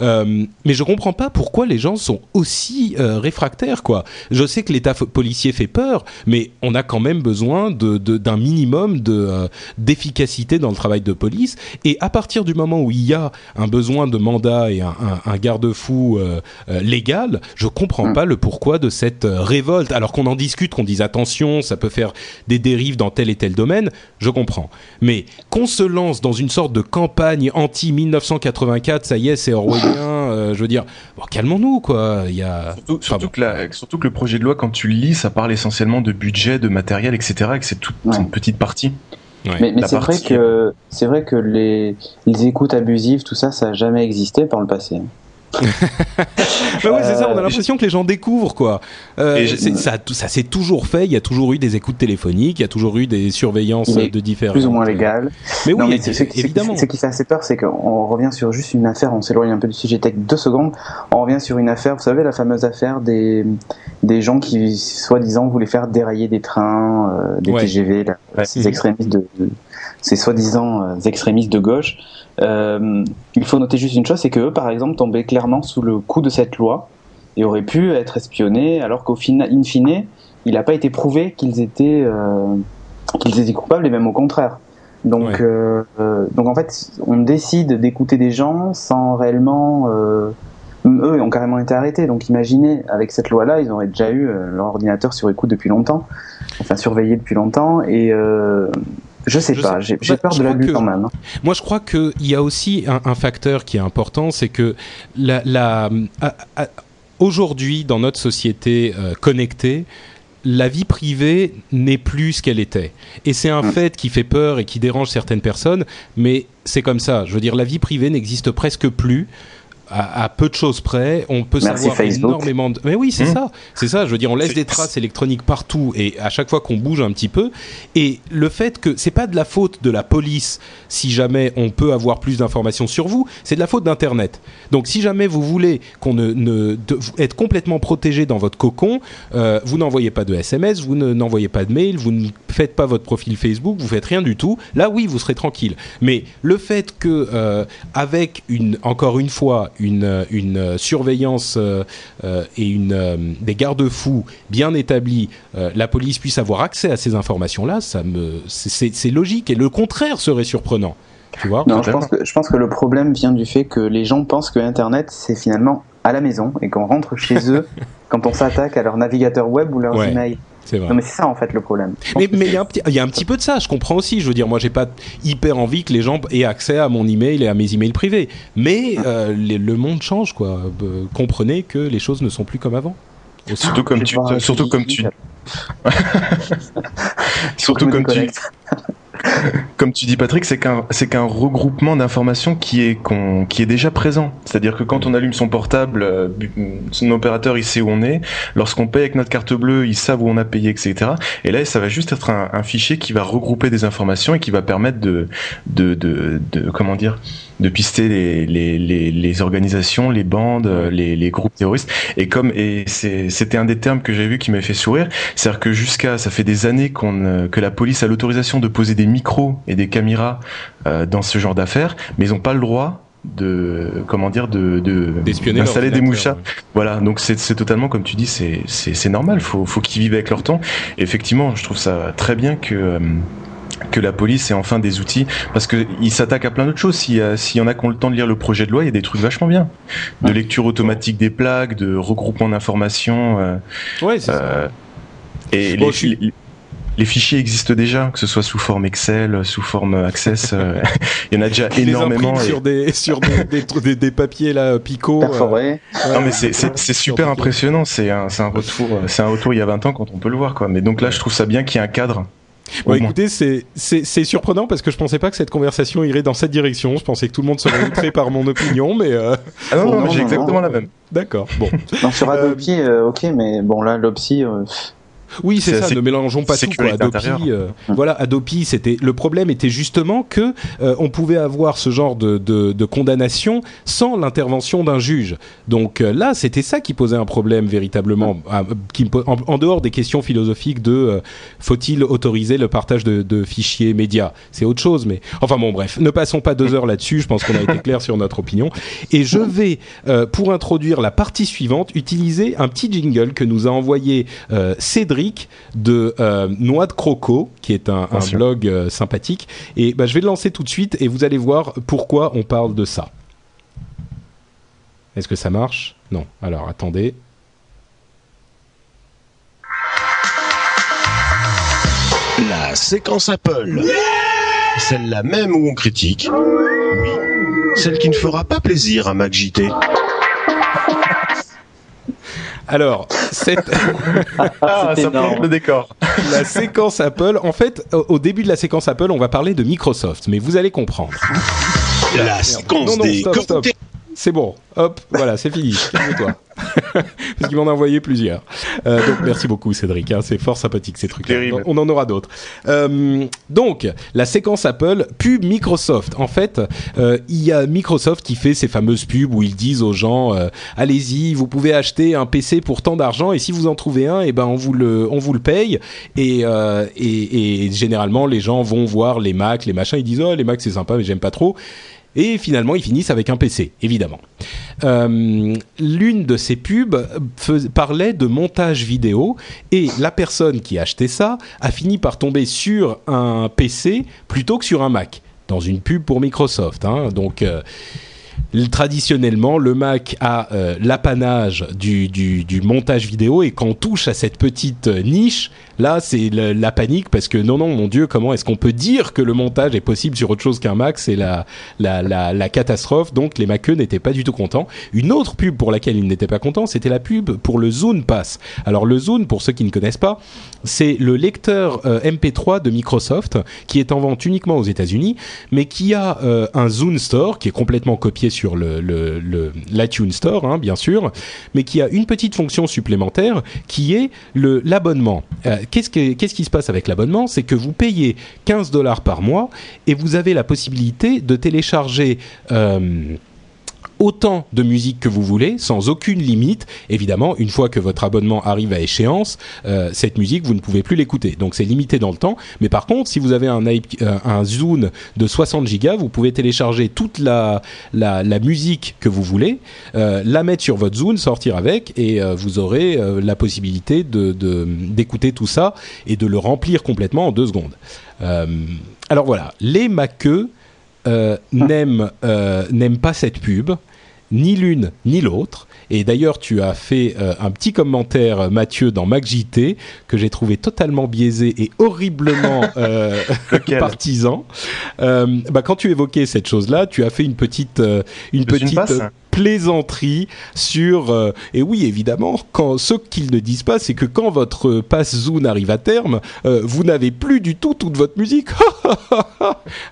Euh, mais je comprends pas pourquoi les gens sont aussi euh, réfractaires, quoi. Je sais que l'État policier fait peur, mais on a quand même besoin de, d'un minimum de euh, d'efficacité dans le travail de police. Et à partir du moment où il y a un besoin de mandat et un, un, garde-fou légal, je comprends mm. pas le pourquoi de cette révolte. Alors qu'on en discute, qu'on dise attention, ça peut faire des dérives dans tel et tel domaine, je comprends. Mais qu'on se lance dans une sorte de campagne anti 1984, ça y est, c'est orwellien euh, je veux dire, bon, calmons-nous, quoi. Il y a surtout, que surtout, que le projet de loi, quand tu le lis, ça parle essentiellement de budget, de matériel, etc. Et que c'est toute une petite partie. Mais, c'est vrai que c'est vrai que les, les écoutes abusives, tout ça, ça n'a jamais existé par le passé bah ouais, c'est ça. On a euh, l'impression que les gens découvrent quoi. Euh, ça, ça s'est toujours fait. Il y a toujours eu des écoutes téléphoniques, il y a toujours eu des surveillances de différents. Plus ou moins légales. Mais oui, évidemment. Ce qui fait assez peur, c'est qu'on revient sur juste une affaire. On s'éloigne un peu du sujet tech deux secondes. On revient sur une affaire. Vous savez la fameuse affaire des des gens qui soi-disant voulaient faire dérailler des trains, euh, des TGV, ces extrémistes de, ces soi-disant extrémistes de gauche. Euh, il faut noter juste une chose, c'est que eux, par exemple, tombaient clairement sous le coup de cette loi et auraient pu être espionnés, alors qu'au final, in fine, il n'a pas été prouvé qu'ils étaient, euh, qu'ils étaient coupables, et même au contraire. Donc, euh, euh, donc en fait, on décide d'écouter des gens sans réellement. Eux ont carrément été arrêtés. Donc imaginez, avec cette loi-là, ils auraient déjà eu leur ordinateur sur écoute depuis longtemps, enfin surveillé depuis longtemps, et je sais pas, j'ai peur de l'abus quand même. Hein. Moi, je crois qu'il y a aussi un, facteur qui est important, c'est que la, la aujourd'hui, dans notre société euh, connectée, la vie privée n'est plus ce qu'elle était. Et c'est un mm. fait qui fait peur et qui dérange certaines personnes, mais c'est comme ça. Je veux dire, la vie privée n'existe presque plus à, peu de choses près, on peut savoir énormément de... Mais oui, c'est hmm. ça, c'est ça. Je veux dire, on laisse des traces électroniques partout et à chaque fois qu'on bouge un petit peu. Et le fait que c'est pas de la faute de la police si jamais on peut avoir plus d'informations sur vous, c'est de la faute d'Internet. Donc, si jamais vous voulez qu'on ne, ne être complètement protégé dans votre cocon, euh, vous n'envoyez pas de SMS, vous n'envoyez pas de mail, vous ne faites pas votre profil Facebook, vous faites rien du tout. Là, oui, vous serez tranquille. Mais le fait que euh, avec une encore une fois une, une surveillance euh, euh, et une, des garde-fous bien établis, euh, la police puisse avoir accès à ces informations-là, ça me, c'est logique. Et le contraire serait surprenant. Tu vois? Non, je pense, que, je pense que le problème vient du fait que les gens pensent que Internet, c'est finalement à la maison et qu'on rentre chez <laughs> eux quand on s'attaque à leur navigateur web ou leur email. C'est vrai. Non, mais c'est ça en fait le problème. Mais il y, a un petit, y a un petit peu de ça, je comprends aussi. Je veux dire, moi j'ai pas hyper envie que les gens aient accès à mon email et à mes emails privés. Mais euh, le monde change, quoi. Euh, comprenez que les choses ne sont plus comme avant. Surtout comme tu, surtout <laughs> comme tu, surtout comme tu, comme tu dis Patrick, c'est qu'un c'est qu'un regroupement d'informations qui est qui est déjà présent. C'est-à-dire que quand on allume son portable, euh, son opérateur il sait où on est. Lorsqu'on paye avec notre carte bleue, ils savent où on a payé, etc. Et là, ça va juste être un, un fichier qui va regrouper des informations et qui va permettre de de, de, de comment dire de pister les, les, les, les organisations, les bandes, les, les, groupes terroristes. Et comme et c'était un des termes que j'ai vu qui m'a fait sourire, c'est-à-dire que jusqu'à ça fait des années qu'on que la police a l'autorisation de poser des micros et des caméras euh, dans ce genre d'affaires, mais ils n'ont pas le droit de comment dire de d'installer des mouchards. voilà. Donc c'est totalement comme tu dis c'est c'est normal. Faut faut qu'ils vivent avec leur temps. Effectivement je trouve ça très bien que euh, que la police ait enfin des outils parce que il s'attaque à plein d'autres choses. S'il y, en a qui ont le temps de lire le projet de loi, il y a des trucs vachement bien. De lecture automatique des plaques, de regroupement d'informations. Euh, ouais, c'est ça. Euh, et les, fichiers existent déjà, que ce soit sous forme Excel, sous forme Access. Euh, <laughs> il y en a déjà énormément. sur des sur des, des, papiers là Pico. non mais c'est super impressionnant. C'est un c'est un retour c'est un retour il y a 20 ans quand on peut le voir quoi. Mais donc là je trouve ça bien qu'il y ait un cadre Bon, écoutez, c'est c'est surprenant parce que je pensais pas que cette conversation irait dans cette direction. Je pensais que tout le monde serait outré par mon opinion, mais. Euh... Ah non, non, j'ai exactement la même. D'accord. Bon. Non, sur Adopi, euh, ok, mais bon là, l'Opsi. Oui, c'est ça. Ne mélangeons pas tout. Quoi. Adopi, euh, voilà, Adopi, c'était le problème était justement que euh, on pouvait avoir ce genre de, de, de condamnation sans l'intervention d'un juge. Donc euh, là, c'était ça qui posait un problème véritablement, qui, en, en, dehors des questions philosophiques de faut-il autoriser le partage de, de fichiers médias? C'est autre chose, mais enfin bon, bref, ne passons pas deux heures là-dessus. Je pense qu'on a été <laughs> clair sur notre opinion. Et je vais, pour introduire la partie suivante, utiliser un petit jingle que nous a envoyé Cédric de euh, Noix de Croco, qui est un, blog euh, sympathique. Et bah, je vais le lancer tout de suite et vous allez voir pourquoi on parle de ça. Est-ce que ça marche? Non. Alors attendez. La séquence Apple. Celle-là même où on critique. Oui. Celle qui ne fera pas plaisir à MacJT. Alors, cette... <laughs> ah, ça le décor. la séquence Apple, en fait, au début de la séquence Apple, on va parler de Microsoft, mais vous allez comprendre. La séquence des C'est bon, hop, voilà, c'est fini. <laughs> Calme-toi. <laughs> Parce qu'il m'en a envoyé plusieurs. Euh, donc merci beaucoup Cédric, hein, c'est fort sympathique ces trucs. -là. On en aura d'autres. Euh, donc la séquence Apple, pub Microsoft. En fait, euh, il y a Microsoft qui fait ces fameuses pubs où ils disent aux gens allez-y, vous pouvez acheter un PC pour tant d'argent et si vous en trouvez un, et eh ben on vous le on vous le paye et, et, et généralement les gens vont voir les Mac, les machins, ils disent oh les Mac c'est sympa mais j'aime pas trop. Et finalement, ils finissent avec un PC, évidemment. Euh, L'une de ces pubs parlait de montage vidéo et la personne qui achetait ça a fini par tomber sur un PC plutôt que sur un Mac, dans une pub pour Microsoft. Hein. Donc. Euh, traditionnellement, le Mac a euh, l'apanage du, du, montage vidéo et quand on touche à cette petite niche, Là, c'est la, panique parce que non, non, mon Dieu, comment est-ce qu'on peut dire que le montage est possible sur autre chose qu'un Mac? C'est la, la, la, catastrophe. Donc, les Mac n'étaient pas du tout contents. Une autre pub pour laquelle ils n'étaient pas contents, c'était la pub pour le Zune Pass. Alors, le Zune, pour ceux qui ne connaissent pas, c'est le lecteur euh, MP3 de Microsoft qui est en vente uniquement aux États-Unis, mais qui a euh, un Zune Store qui est complètement copié sur le, le, l'iTunes Store, hein, bien sûr, mais qui a une petite fonction supplémentaire qui est le l'abonnement. Euh, qu'est-ce, qu'est-ce qui se passe avec l'abonnement? C'est que vous payez 15 dollars par mois et vous avez la possibilité de télécharger euh, autant de musique que vous voulez, sans aucune limite. Évidemment, une fois que votre abonnement arrive à échéance, euh, cette musique, vous ne pouvez plus l'écouter. Donc c'est limité dans le temps. Mais par contre, si vous avez un, euh, un Zune de 60 gigas, vous pouvez télécharger toute la, la, la musique que vous voulez, euh, la mettre sur votre Zune, sortir avec, et euh, vous aurez la possibilité de, d'écouter tout ça et de le remplir complètement en deux secondes. Alors voilà, les maqueux n'aiment euh, n'aiment pas cette pub ni l'une ni l'autre. Et d'ailleurs, tu as fait euh, un petit commentaire, Mathieu, dans MacJT, que j'ai trouvé totalement biaisé et horriblement <laughs> euh, partisan. Euh, bah, quand tu évoquais cette chose-là, tu as fait une petite, euh, une petite plaisanterie sur euh, et oui évidemment quand ce qu'ils ne disent pas c'est que quand votre passe Zoom arrive à terme euh, vous n'avez plus du tout toute votre musique. <laughs>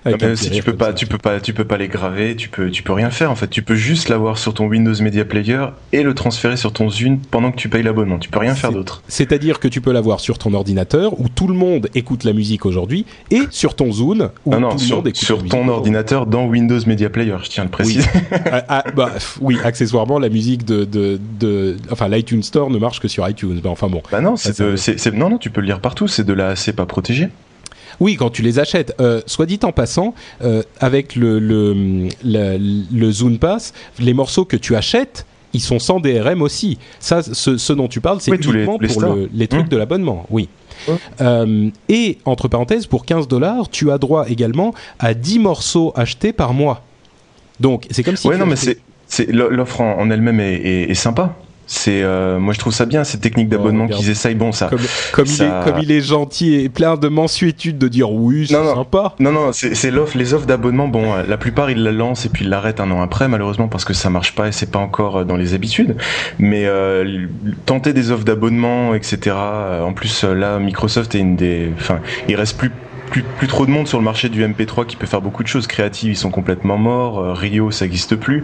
Non, si tu peux pas ça. tu peux pas tu peux pas les graver tu peux tu peux rien faire en fait. Tu peux juste l'avoir sur ton Windows Media Player et le transférer sur ton Zune pendant que tu payes l'abonnement. Tu peux rien faire d'autre. c'est-à-dire que tu peux l'avoir sur ton ordinateur où tout le monde écoute la musique aujourd'hui et sur ton Zune où non, non, tout sur, le monde écoute sur ton ordinateur dans Windows Media Player je tiens à le préciser. Oui. <laughs> ah, ah, bah, oui, accessoirement, la musique de, de, de enfin, l'iTunes Store ne marche que sur iTunes. Ben, enfin bon. Bah non, c'est, c'est, non, non, tu peux le lire partout. C'est de la, c'est pas protégé. Oui, quand tu les achètes. Euh, soit dit en passant, euh, avec le, le, le, le Zune Pass, les morceaux que tu achètes, ils sont sans DRM aussi. Ça, ce, ce dont tu parles, c'est oui, uniquement les, les pour le, les trucs mmh. de l'abonnement. Oui. Mmh. Euh, et entre parenthèses, pour 15 dollars, tu as droit également à 10 morceaux achetés par mois. Donc, c'est comme si. Ouais, non, mais c'est l'offre en, en elle-même est, est, est, sympa. C'est, euh, moi je trouve ça bien cette technique d'abonnement qu'ils essayent. Bon, ça. Comme, comme ça- il est, comme il est gentil et plein de mensuétude de dire oui, c'est sympa. Non, non, c'est l'offre, les offres d'abonnement. Bon, euh, la plupart ils la lancent et puis ils l'arrêtent un an après, malheureusement parce que ça marche pas et c'est pas encore euh, dans les habitudes. Mais euh, tenter des offres d'abonnement, etc. En plus, là, Microsoft est une des, enfin, il reste plus plus, trop de monde sur le marché du MP3 qui peut faire beaucoup de choses créatives. Ils sont complètement morts. Euh, Rio, ça existe plus.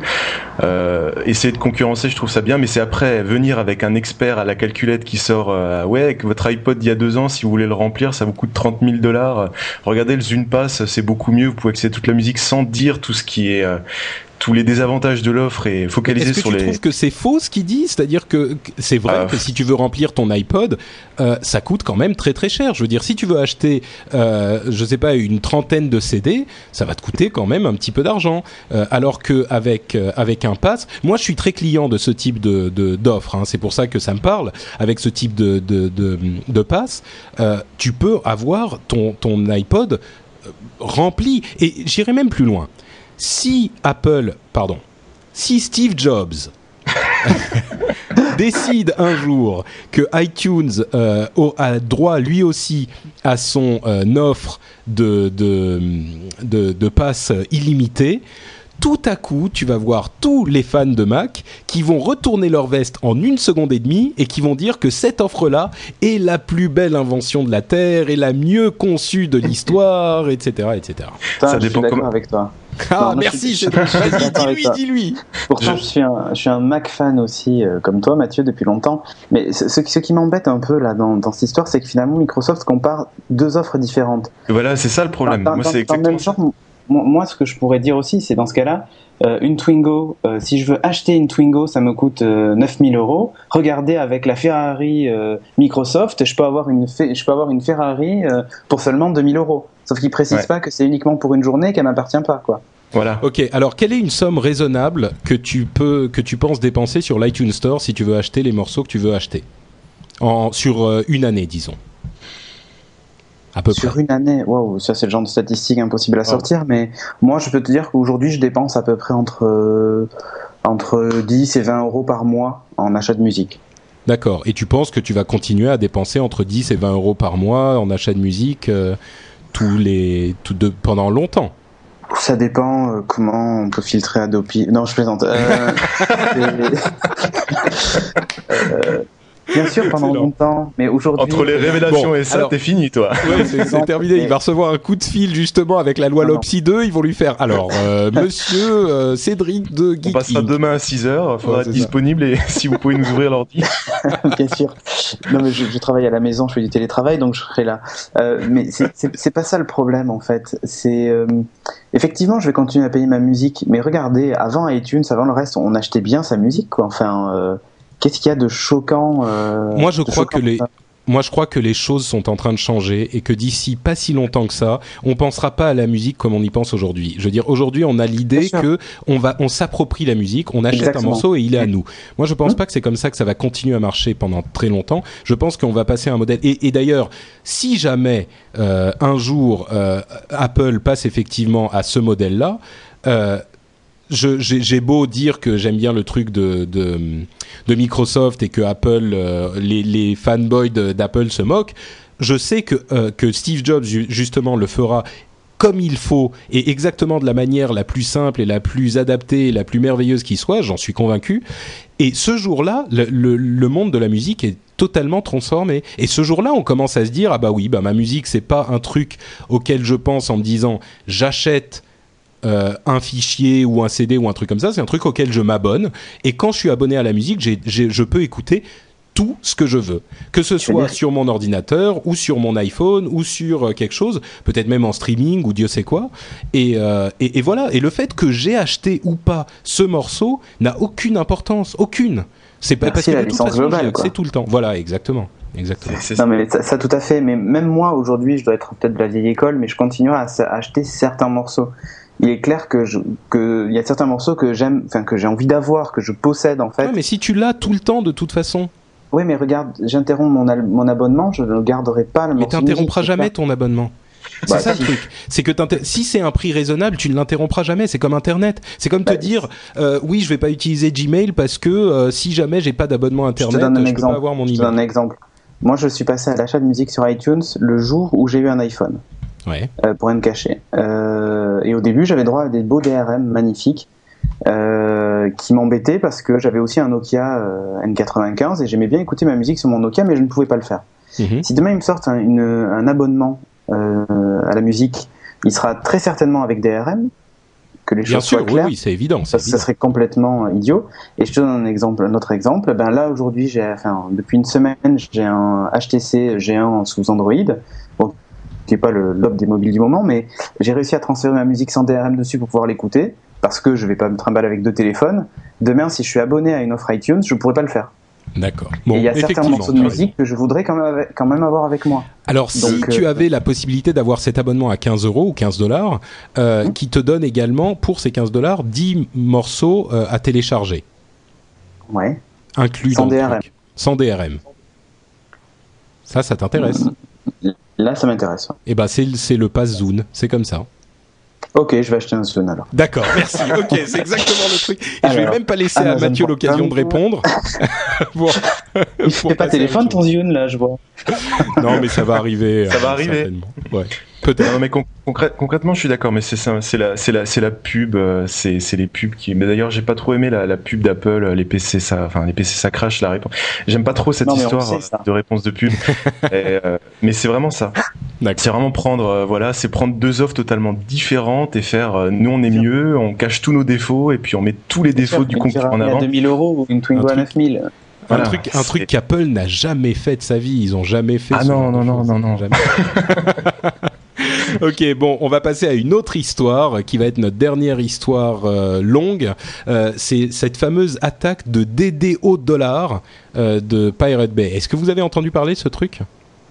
Euh, essayer de concurrencer, je trouve ça bien, mais c'est après venir avec un expert à la calculette qui sort, euh, ouais, avec votre iPod d'il y a deux ans, si vous voulez le remplir, ça vous coûte 30 000 dollars. Regardez le Zune Pass, c'est beaucoup mieux. Vous pouvez accéder à toute la musique sans dire tout ce qui est, euh, tous les désavantages de l'offre et focaliser Est-ce que sur tu les. trouves que c'est faux ce qu'il dit? C'est-à-dire que c'est vrai Euh, que si tu veux remplir ton iPod, euh, ça coûte quand même très très cher. Je veux dire, si tu veux acheter, euh, je sais pas, une trentaine de CD, ça va te coûter quand même un petit peu d'argent. Euh, alors que avec euh, avec un pass, moi je suis très client de ce type de d'offre. hein. c'est pour ça que ça me parle. Avec ce type de de de, de pass, tu peux avoir ton ton iPod rempli. Et j'irai même plus loin. Si Apple, pardon, si Steve Jobs <laughs> décide un jour que iTunes euh, a droit lui aussi à son euh, offre de, de, de, de passe illimité, tout à coup, tu vas voir tous les fans de Mac qui vont retourner leur veste en une seconde et demie et qui vont dire que cette offre-là est la plus belle invention de la Terre et la mieux conçue de l'histoire, etc., etc. Ça je suis dépend comment- avec toi. Ah, Non, merci, je dis-lui, dis-lui. Pourtant, Je- je, suis un, je suis un Mac fan aussi, euh, comme toi, Mathieu, depuis longtemps. Mais ce, ce qui- ce qui m'embête un peu là dans, dans cette histoire, c'est que finalement, Microsoft compare deux offres différentes. Voilà, c'est ça le problème. Dans- Moi, c'est exactement même genre, ce que je pourrais dire aussi, c'est dans ce cas-là, euh, une Twingo, euh, si je veux acheter une Twingo, ça me coûte euh, 9000 euros. Regardez, avec la Ferrari euh, Microsoft, je peux avoir une, je peux avoir une Ferrari euh, pour seulement 2000 euros. Sauf qu'ils précisent Ouais. pas que c'est uniquement pour une journée qu'elle m'appartient pas, quoi. Voilà. Ok, alors quelle est une somme raisonnable que tu peux, que tu penses dépenser sur l'iTunes Store si tu veux acheter les morceaux que tu veux acheter? En sur euh, une année, disons. À peu Sur près. une année, waouh, ça c'est le genre de statistique impossible à sortir, mais moi je peux te dire qu'aujourd'hui je dépense à peu près entre, euh, entre 10 et 20 euros par mois en achat de musique. D'accord. Et tu penses que tu vas continuer à dépenser entre 10 et 20 euros par mois en achat de musique euh, tous les, tout de, pendant longtemps Ça dépend euh, comment on peut filtrer Adobe. Non, je plaisante. Euh, <laughs> <laughs> Euh, bien sûr, pendant longtemps, mais aujourd'hui. Entre les révélations Bon, et ça, alors- t'es fini, toi. Ouais, c'est terminé. Il va recevoir un coup de fil justement avec la loi Non, non. Lopsy 2. Ils vont lui faire. Alors, euh, <laughs> Monsieur euh, Cédric de On Geek passera Inc. demain à 6h, faudra Ouais, être disponible et <laughs> si vous pouvez nous ouvrir l'ordi. <laughs> bien sûr. Non, mais je, je travaille à la maison, je fais du télétravail, donc je serai là. Euh, mais c'est- c'est c'est pas ça le problème, en fait. C'est euh, effectivement, je vais continuer à payer ma musique, mais regardez, avant iTunes, avant le reste, on achetait bien sa musique, quoi. Enfin, euh, qu'est-ce qu'il y a de choquant euh, Moi, je crois que les, dans ça moi, je crois que les choses sont en train de changer et que d'ici pas si longtemps que ça, on pensera pas à la musique comme on y pense aujourd'hui. Je veux dire, aujourd'hui, on a l'idée que on va, on s'approprie la musique, on achète Exactement. un morceau et il est à nous. Moi, je pense Mmh. pas que c'est comme ça que ça va continuer à marcher pendant très longtemps. Je pense qu'on va passer à un modèle. Et, et d'ailleurs, si jamais euh, un jour euh, Apple passe effectivement à ce modèle-là. Euh, j'ai beau dire que j'aime bien le truc de, de, Microsoft et que Apple, euh, les, les fanboys d'Apple se moquent, je sais que, euh, que Steve Jobs ju- justement le fera comme il faut et exactement de la manière la plus simple et la plus adaptée et la plus merveilleuse qui soit, j'en suis convaincu. Et ce jour-là, le, le- le monde de la musique est totalement transformé. Et ce jour-là, on commence à se dire ah bah oui, bah ma musique c'est pas un truc auquel je pense en me disant j'achète euh, un fichier ou un CD ou un truc comme ça, c'est un truc auquel je m'abonne. Et quand je suis abonné à la musique, je peux écouter tout ce que je veux, que ce soit sur mon ordinateur ou sur mon iPhone ou sur euh, quelque chose, peut-être même en streaming ou Dieu sait quoi. Et, euh, et, et voilà. Et le fait que j'ai acheté ou pas ce morceau n'a aucune importance, aucune. C'est pas parce que la licence globale, quoi. tout le temps. Voilà, exactement, exactement. C'est- c'est- Non mais ça, ça, tout à fait, mais même moi aujourd'hui je dois être peut-être de la vieille école, mais je à, s- à acheter certains morceaux. Il est clair que je, que il y a certains morceaux que j'aime, enfin que j'ai envie d'avoir, que je possède en fait. Ouais, mais si tu l'as tout le temps de toute façon, Oui mais regarde, j'interromps mon, abonnement, je ne garderai pas le mais morceau. t'interrompras musique, jamais ton abonnement. C'est Bah, ça le truc. C'est que si c'est un prix raisonnable, tu ne l'interrompras jamais. C'est comme Internet. C'est comme te Bah, dire, euh, oui, je vais pas utiliser Gmail parce que euh, si jamais j'ai pas d'abonnement Je Internet, te donne un peux exemple. pas avoir mon je te donne email. un exemple. Moi, je suis passé à l'achat de musique sur iTunes le jour où j'ai eu un iPhone. Ouais. euh, pour rien me cacher. Euh, et au début, j'avais droit à des beaux DRM magnifiques euh, qui m'embêtaient parce que j'avais aussi un Nokia euh, N95 et j'aimais bien écouter ma musique sur mon Nokia, mais je ne pouvais pas le faire. Mhm. Si demain ils me sortent un, une- un abonnement euh, à la musique, il sera très certainement avec DRM, que les Bien choses sûr, soient oui, claires. oui, c'est évident. Ça, serait complètement idiot. Et je te donne un exemple, un autre exemple. Ben là aujourd'hui, j'ai, enfin, depuis une semaine, j'ai un HTC G1 sous Android, bon, qui est pas le top des mobiles du moment, mais j'ai réussi à transférer ma musique sans DRM dessus pour pouvoir l'écouter, parce que je vais pas me trimballer avec deux téléphones. Demain, si je suis abonné à une offre iTunes, je pourrais pas le faire. D'accord. il y a certains morceaux de musique que je voudrais quand même, avec- quand même avoir avec moi. Alors, si Donc, tu euh, avais la possibilité d'avoir cet abonnement à 15 euros ou 15 dollars, euh, Mhm. qui te donne également, pour ces 15 dollars, 10 morceaux euh, à télécharger, Ouais. inclus Sans dans DRM. Sans DRM. Ça, ça t'intéresse Là, ça m'intéresse. Eh ben, c'est le- c'est le pass Zune, c'est comme ça. Ok, je vais acheter un Zune alors. D'accord, merci. <laughs> Ok, c'est exactement le truc. Et je vais Alors, même pas laisser à Mathieu l'occasion de répondre. <laughs> Pour- Il pour fait pas téléphone ton Zune là, je vois. Non, mais ça va arriver. Ça va euh, arriver. Ouais, peut-être. Non mais con- concrè- concrètement je suis d'accord mais c'est ça c'est la c'est la c'est la pub euh, c'est les pubs qui mais d'ailleurs j'ai pas trop aimé la, la pub d'Apple les PC ça enfin les PC ça crache la réponse j'aime pas trop cette Non, histoire sait, de réponse de pub <laughs> Et, euh, mais c'est vraiment ça c'est vraiment prendre euh, voilà c'est prendre deux offres totalement différentes et faire euh, nous on est mieux on cache tous nos défauts et puis on met tous les défauts du concurrent en avant à 2000 euros ou une Twingo Un à truc- 9000. Un truc, un truc qu'Apple n'a jamais fait de sa vie. Ils ont jamais fait. Ah non, non, non, choses. non, non. <laughs> <laughs> Ok, bon, on va passer à une autre histoire qui va être notre dernière histoire euh, longue. Euh, c'est cette fameuse attaque de DDO dollar euh, de Pirate Bay. Est-ce que vous avez entendu parler de ce truc?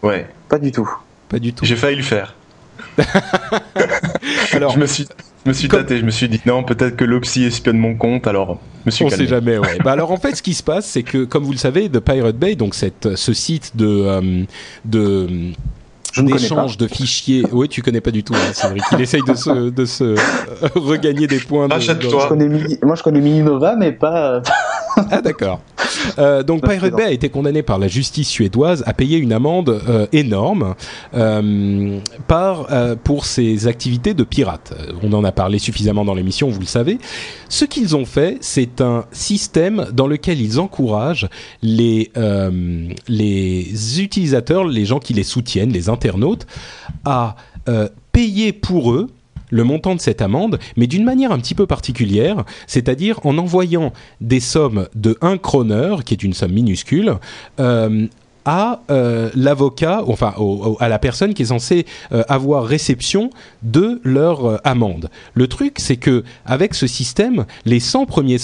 Ouais Pas du tout. Pas du tout. j'ai failli le faire <laughs> Alors, je me suis je me suis Comme- tâté je me suis dit non peut-être que l'Opsi espionne mon compte alors je me suis on calmé sait jamais, ouais. bah alors en fait, ce qui se passe, c'est que, comme vous le savez, The Pirate Bay, donc cette, ce site de euh, de Je ne connais pas. d'échange de fichiers. Oui, tu connais pas du tout, hein, Cédric. Il essaye de se, de se euh, <laughs> regagner des points. de- Rachète-toi. Je connais Mini- Moi, je connais Mininova, mais pas. Ah d'accord. <laughs> Euh, donc Pirate. Bay a été condamné par la justice suédoise à payer une amende euh, énorme euh, par euh, pour ses activités de pirate. Euh, On en a parlé suffisamment dans l'émission, vous le savez. Ce qu'ils ont fait, c'est un système dans lequel ils encouragent les euh, les utilisateurs, les gens qui les soutiennent, les internautes, à euh, payer pour eux le montant de cette amende, mais d'une manière un petit peu particulière, c'est-à-dire en envoyant des sommes de 1 kroner, qui est une somme minuscule, euh, à euh, l'avocat, enfin à la personne qui est censée euh, avoir réception de leur euh, amende. Le truc, c'est que avec ce système, les 100 premiers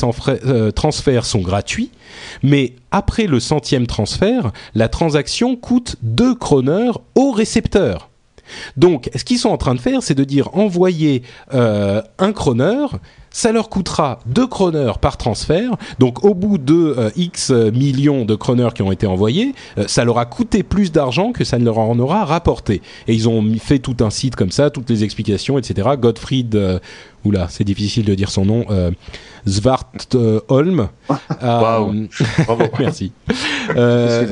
transferts sont gratuits, mais après le centième transfert, la transaction coûte 2 kroners au récepteur. Donc, ce qu'ils sont en train de faire, c'est de dire envoyer un kroner, ça leur coûtera 2 kroners par transfert. Donc, au bout de euh, X millions de kroners qui ont été envoyés, euh, ça leur a coûté plus d'argent que ça ne leur en aura rapporté. Et ils ont fait tout un site comme ça, toutes les explications, etc. Gottfried, euh, oula, c'est difficile de dire son nom, euh, Svartholm. <laughs> bravo <laughs> Merci. Je Euh,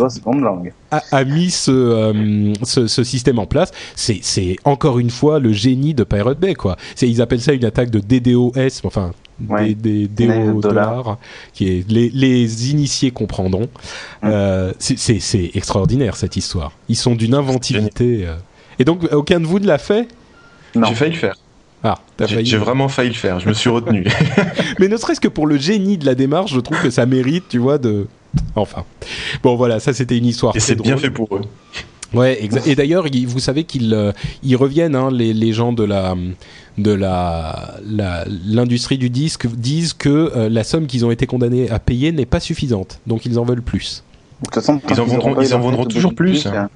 a, a mis ce, euh, ce, ce système en place. C'est, encore une fois le génie de Pirate Bay, quoi. Ils appellent ça une attaque de DDoS, enfin, Ouais. des, dollars, qui est, les, les initiés comprendront. Euh, c'est, extraordinaire, cette histoire. Ils sont d'une inventivité. euh. Et donc, aucun de vous ne l'a fait? J'ai failli le faire Ah, t'as J'ai failli. j'ai vraiment failli le faire, je me suis retenu. <laughs> Mais ne serait-ce que pour le génie de la démarche, je trouve que ça mérite, tu vois, de. Enfin. Bon, voilà, ça c'était une histoire. Et c'est bien fait pour eux. Ouais, et d'ailleurs, vous savez qu'ils euh, ils reviennent, hein, les, les gens de la de la la- l'industrie du disque disent que euh, la somme qu'ils ont été condamnés à payer n'est pas suffisante, donc ils en veulent plus. De toute façon, Ils en vendront- ils en toujours plus, hein.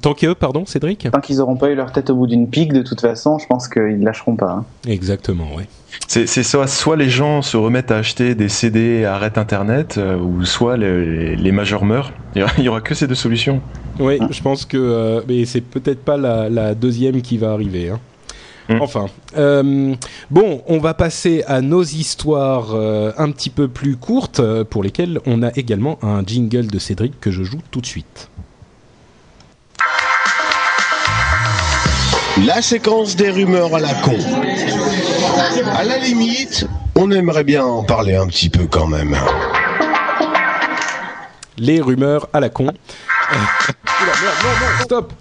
Tant que, pardon, Cédric Tant qu'ils auront pas eu leur tête au bout d'une pique, de toute façon, je pense qu'ils lâcheront pas. hein. Exactement, ouais. C'est c'est soit, soit les gens se remettent à acheter des CD et arrêtent Internet, euh, ou soit les, les majeurs meurent. Il y, aura, que ces deux solutions. Oui, je pense que mais c'est peut-être pas la, deuxième qui va arriver. Hein. Enfin, bon, on va passer à nos histoires un petit peu plus courtes, pour lesquelles on a également un jingle de Cédric que je joue tout de suite. La séquence des rumeurs à la con. À la limite, on aimerait bien en parler un petit peu quand même. Les rumeurs à la con. stop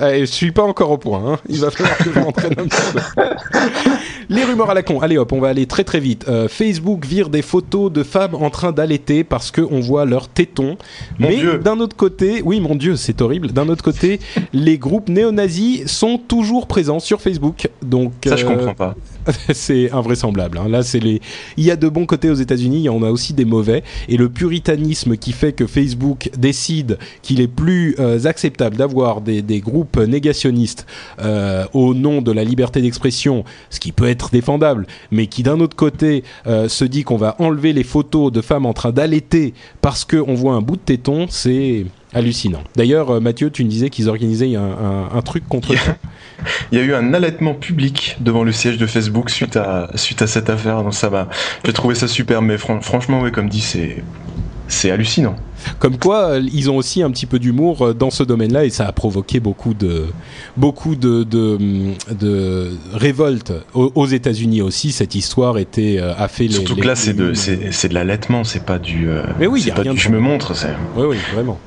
eh, je suis pas encore au point. Hein. Il va falloir que je m'entraîne un peu. <laughs> Les rumeurs à la con. Allez hop, on va aller très très vite. Euh, Facebook vire des photos de femmes en train d'allaiter parce qu'on voit leurs tétons. Mais d'un autre côté, oui mon Dieu, c'est horrible. D'un autre côté, <laughs> les groupes néo-nazis sont toujours présents sur Facebook. Donc ça, je comprends pas. <laughs> c'est invraisemblable. Hein. Là, c'est les. Il y a de bons côtés aux États-Unis, il y en a aussi des mauvais. Et le puritanisme qui fait que Facebook décide qu'il est plus euh, acceptable d'avoir des, des, groupes négationnistes euh, au nom de la liberté d'expression, ce qui peut être défendable, mais qui d'un autre côté euh, se dit qu'on va enlever les photos de femmes en train d'allaiter parce qu'on voit un bout de téton, c'est hallucinant. D'ailleurs, euh, Mathieu, tu me disais qu'ils organisaient un, truc contre ça. <laughs> Il y a eu un allaitement public devant le siège de Facebook suite à, suite à cette affaire. Donc ça va. J'ai trouvé ça super, mais franchement, oui, comme dit, c'est c'est hallucinant. Comme quoi, euh, ils ont aussi un petit peu d'humour euh, dans ce domaine-là et ça a provoqué beaucoup de beaucoup de de, de révoltes aux, États-Unis aussi. Cette histoire était a fait surtout que là c'est de c'est de l'allaitement, c'est pas du. Mais oui, a rien je me montre, c'est. Oui, oui, vraiment.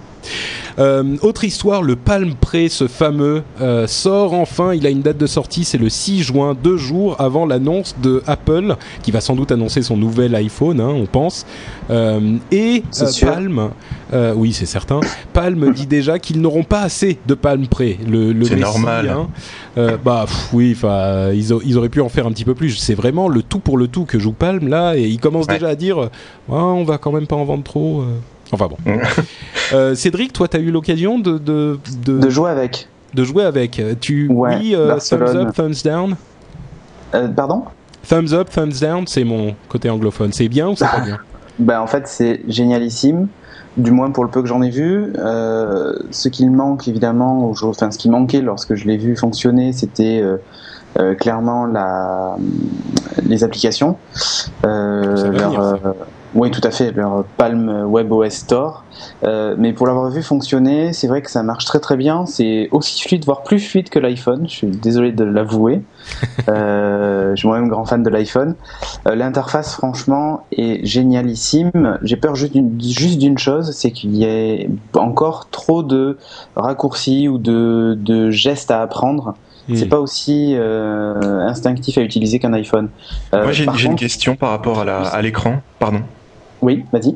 Euh, autre histoire, le Palm Pre, ce fameux, euh, sort enfin. Il a une date de sortie, c'est le 6 juin, deux jours avant l'annonce de Apple, qui va sans doute annoncer son nouvel iPhone, hein, on pense. Euh, et Palm, oui c'est certain, Palm <laughs> dit déjà qu'ils n'auront pas assez de Palm Pre. Le, le c'est normal. Hein. bah oui, enfin ils, ils, auraient pu en faire un petit peu plus. C'est vraiment le tout pour le tout que joue Palm là, et ils commencent déjà à dire, ah, on va quand même pas en vendre trop. Enfin bon. euh, Cédric, toi, tu as eu l'occasion de de, de, jouer avec. De jouer avec. Tu oui, euh, thumbs up, thumbs down. Euh, pardon? Thumbs up, thumbs down, c'est mon côté anglophone. C'est bien ou c'est pas bien? <laughs> Ben en fait, c'est génialissime. Du moins pour le peu que j'en ai vu. Ce qu'il manque évidemment, enfin ce qui manquait lorsque je l'ai vu fonctionner, c'était clairement la, les applications. Leur, oui, tout à fait, leur Palm Web OS Store. Euh, mais pour l'avoir vu fonctionner, c'est vrai que ça marche très très bien. C'est aussi fluide, voire plus fluide que l'iPhone. Je suis désolé de l'avouer. <laughs> euh, je suis moi-même grand fan de l'iPhone. Euh, l'interface, franchement, est génialissime. J'ai peur juste d'une chose, c'est qu'il y ait encore trop de raccourcis ou de, de gestes à apprendre. C'est pas aussi euh, instinctif à utiliser qu'un iPhone. Moi, j'ai une question par rapport à l'écran. Pardon. Oui, vas-y.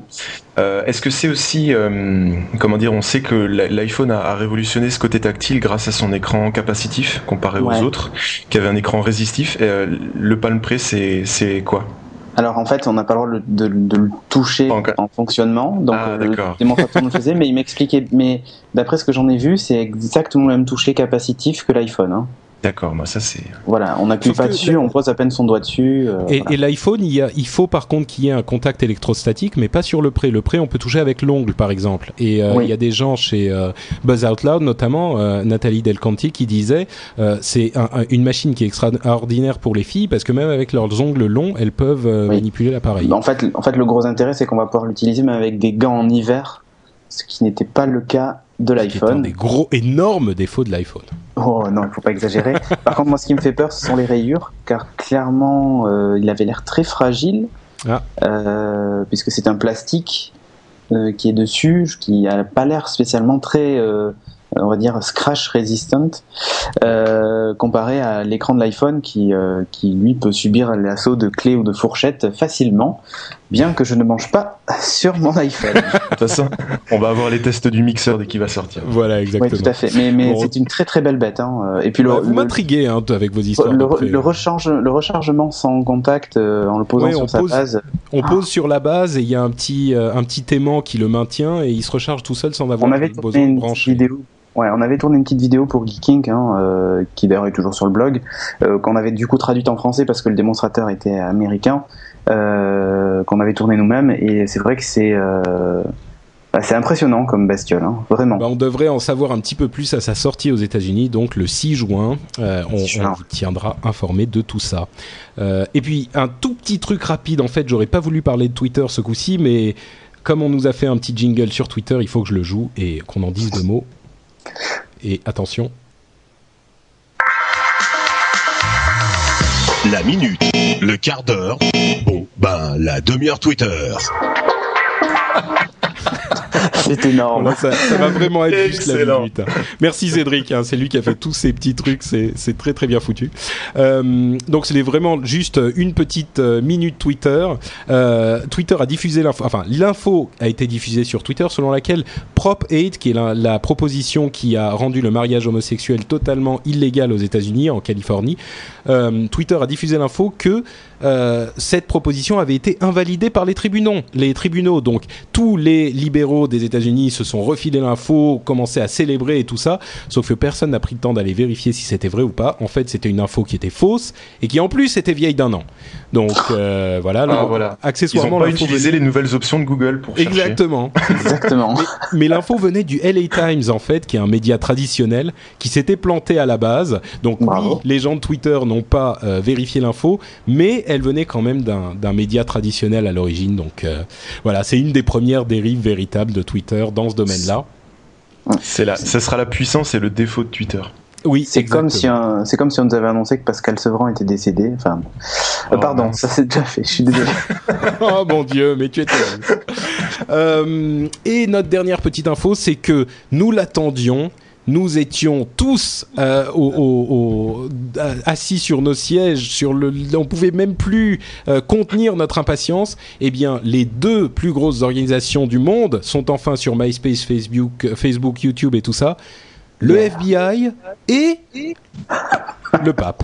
Euh, est-ce que c'est aussi, euh, comment dire, on sait que l'iPhone a, révolutionné ce côté tactile grâce à son écran capacitif comparé aux autres, qui avait un écran résistif. Euh, le Palm Pre, c'est quoi? Alors en fait, on n'a pas le droit de, le toucher en fonctionnement, donc ah, le démonstrateur le faisait, mais il m'expliquait. Mais d'après ce que j'en ai vu, c'est exactement le même toucher capacitif que l'iPhone. Hein. D'accord, moi ça c'est. Voilà, on n'appuie pas dessus, on pose à peine son doigt dessus. Euh, et, l'iPhone, il, il, faut par contre qu'il y ait un contact électrostatique, mais pas sur le pré. Le pré, on peut toucher avec l'ongle par exemple. Et euh, il y a des gens chez euh, Buzz Out Loud, notamment Nathalie Delcanti, qui disait c'est une machine qui est extraordinaire pour les filles parce que même avec leurs ongles longs, elles peuvent manipuler l'appareil. En fait, en fait, le gros intérêt, c'est qu'on va pouvoir l'utiliser même avec des gants en hiver, ce qui n'était pas le cas de l'iPhone. des gros, énormes défauts de l'iPhone. Oh non, il faut pas exagérer. <laughs> Par contre, moi, ce qui me fait peur, ce sont les rayures, car clairement, euh, il avait l'air très fragile, ah. euh, puisque c'est un plastique euh, qui est dessus, qui a pas l'air spécialement très on va dire scratch resistant euh, comparé à l'écran de l'iPhone qui, euh, qui lui peut subir l'assaut de clés ou de fourchettes facilement bien que je ne mange pas <laughs> sur mon iPhone. de toute façon, on va avoir les tests du mixeur dès qu'il va sortir. Voilà, exactement. Oui, tout à fait. Mais, mais c'est une très très belle bête. Hein. Et puis le, vous m'intriguez hein, avec vos histoires. Le, recharge, le rechargement sans contact euh, en le posant sur sa base. On pose sur la base et il y a un petit un petit aimant qui le maintient et il se recharge tout seul sans avoir on avait besoin de brancher. Vidéo Ouais, on avait tourné une petite vidéo pour Geeking, hein, euh, qui d'ailleurs est toujours sur le blog, euh, qu'on avait du coup traduite en français parce que le démonstrateur était américain, euh, qu'on avait tourné nous-mêmes, et c'est vrai que c'est Bah, c'est impressionnant comme bestiole, hein, vraiment. Bah, on devrait en savoir un petit peu plus à sa sortie aux États-Unis, donc le 6 juin. Euh, on, juin. on vous tiendra informé de tout ça. Euh, et puis un tout petit truc rapide. En fait, j'aurais pas voulu parler de Twitter ce coup-ci, mais comme on nous a fait un petit jingle sur Twitter, il faut que je le joue et qu'on en dise deux mots. Et attention, La minute, le quart d'heure, bon, ben, la demi-heure Twitter. C'est énorme. Ça, ça va <laughs> vraiment être juste la minute. hein. Merci Cédric, hein, c'est lui qui a fait tous ces petits trucs, c'est c'est très très bien foutu. Euh, donc c'était vraiment juste une petite euh, minute Twitter. Euh, Twitter a diffusé l'info, enfin l'info a été diffusée sur Twitter selon laquelle Prop 8, qui est la, la proposition qui a rendu le mariage homosexuel totalement illégal aux États-Unis, en Californie, euh, Twitter a diffusé l'info que euh, cette proposition avait été invalidée par les tribunaux. Les tribunaux, donc tous les libéraux des États-Unis se sont refilés l'info, commencé à célébrer et tout ça, sauf que personne n'a pris le temps d'aller vérifier si c'était vrai ou pas. En fait, c'était une info qui était fausse et qui en plus était vieille d'un an. Donc euh, voilà, Ah, voilà. Ils accessoirement ont pas l'info utilisé les nouvelles options de Google pour chercher. Exactement. Exactement. <laughs> Mais l'info venait du LA Times en fait, qui est un média traditionnel qui s'était planté à la base. Donc Bravo. oui, les gens de Twitter n'ont pas euh, vérifié l'info, mais elle venait quand même d'un média traditionnel à l'origine. Donc euh, voilà, c'est une des premières dérives véritables de Twitter dans ce domaine-là. C'est la, ce sera la puissance et le défaut de Twitter. Oui, C'est comme si c'est comme si on nous avait annoncé que Pascal Sevran était décédé. Enfin, euh, Oh, pardon, mince. ça c'est déjà fait. Je suis désolé. <laughs> oh mon dieu, mais tu es terrible. Euh, et notre dernière petite info, c'est que nous l'attendions. Nous étions tous euh, au- au- au- euh, assis sur nos sièges, sur le, on pouvait même plus euh, contenir notre impatience. Eh bien, les deux plus grosses organisations du monde sont enfin sur MySpace, Facebook, Facebook, YouTube et tout ça. Le FBI et le pape.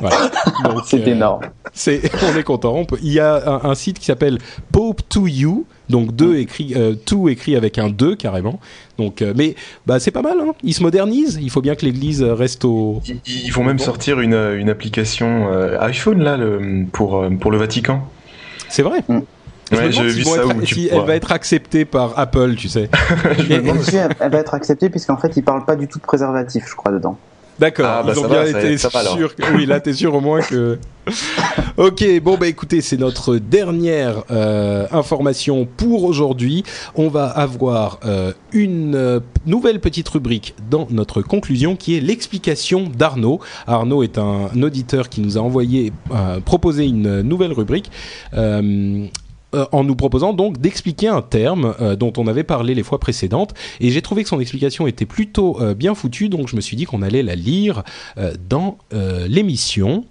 Voilà. <laughs> C'est euh, énorme. c'est, <laughs> on est content. On peut- il y a un, un site qui s'appelle Pope to You, donc deux écrit, euh, tout écrit avec un 2 carrément. Donc, euh, mais bah c'est pas mal. Hein. Ils se modernisent. Il faut bien que l'Église reste au. Ils, ils vont même sortir une, une application euh, iPhone là le, pour, euh, pour le Vatican. C'est vrai. Je me Ouais, demande j'ai s'ils vu ça être- si elle va être acceptée par Apple, tu sais. <laughs> Je me Et- demande Et puis, elle, elle va être acceptée puisqu'en fait, ils parlent pas du tout de préservatif, je crois, dedans. D'accord, Ah, bah, ils ont bien va, été sûrs. que- Oui, là, t'es sûr au moins que. <laughs> ok, bon bah écoutez, c'est notre dernière euh, information pour aujourd'hui. On va avoir euh, une euh, nouvelle petite rubrique dans notre conclusion qui est l'explication d'Arnaud. Arnaud est un, auditeur qui nous a envoyé euh, proposé une nouvelle rubrique. Euh, en nous proposant donc d'expliquer un terme euh, dont on avait parlé les fois précédentes et j'ai trouvé que son explication était plutôt euh, bien foutue donc je me suis dit qu'on allait la lire dans l'émission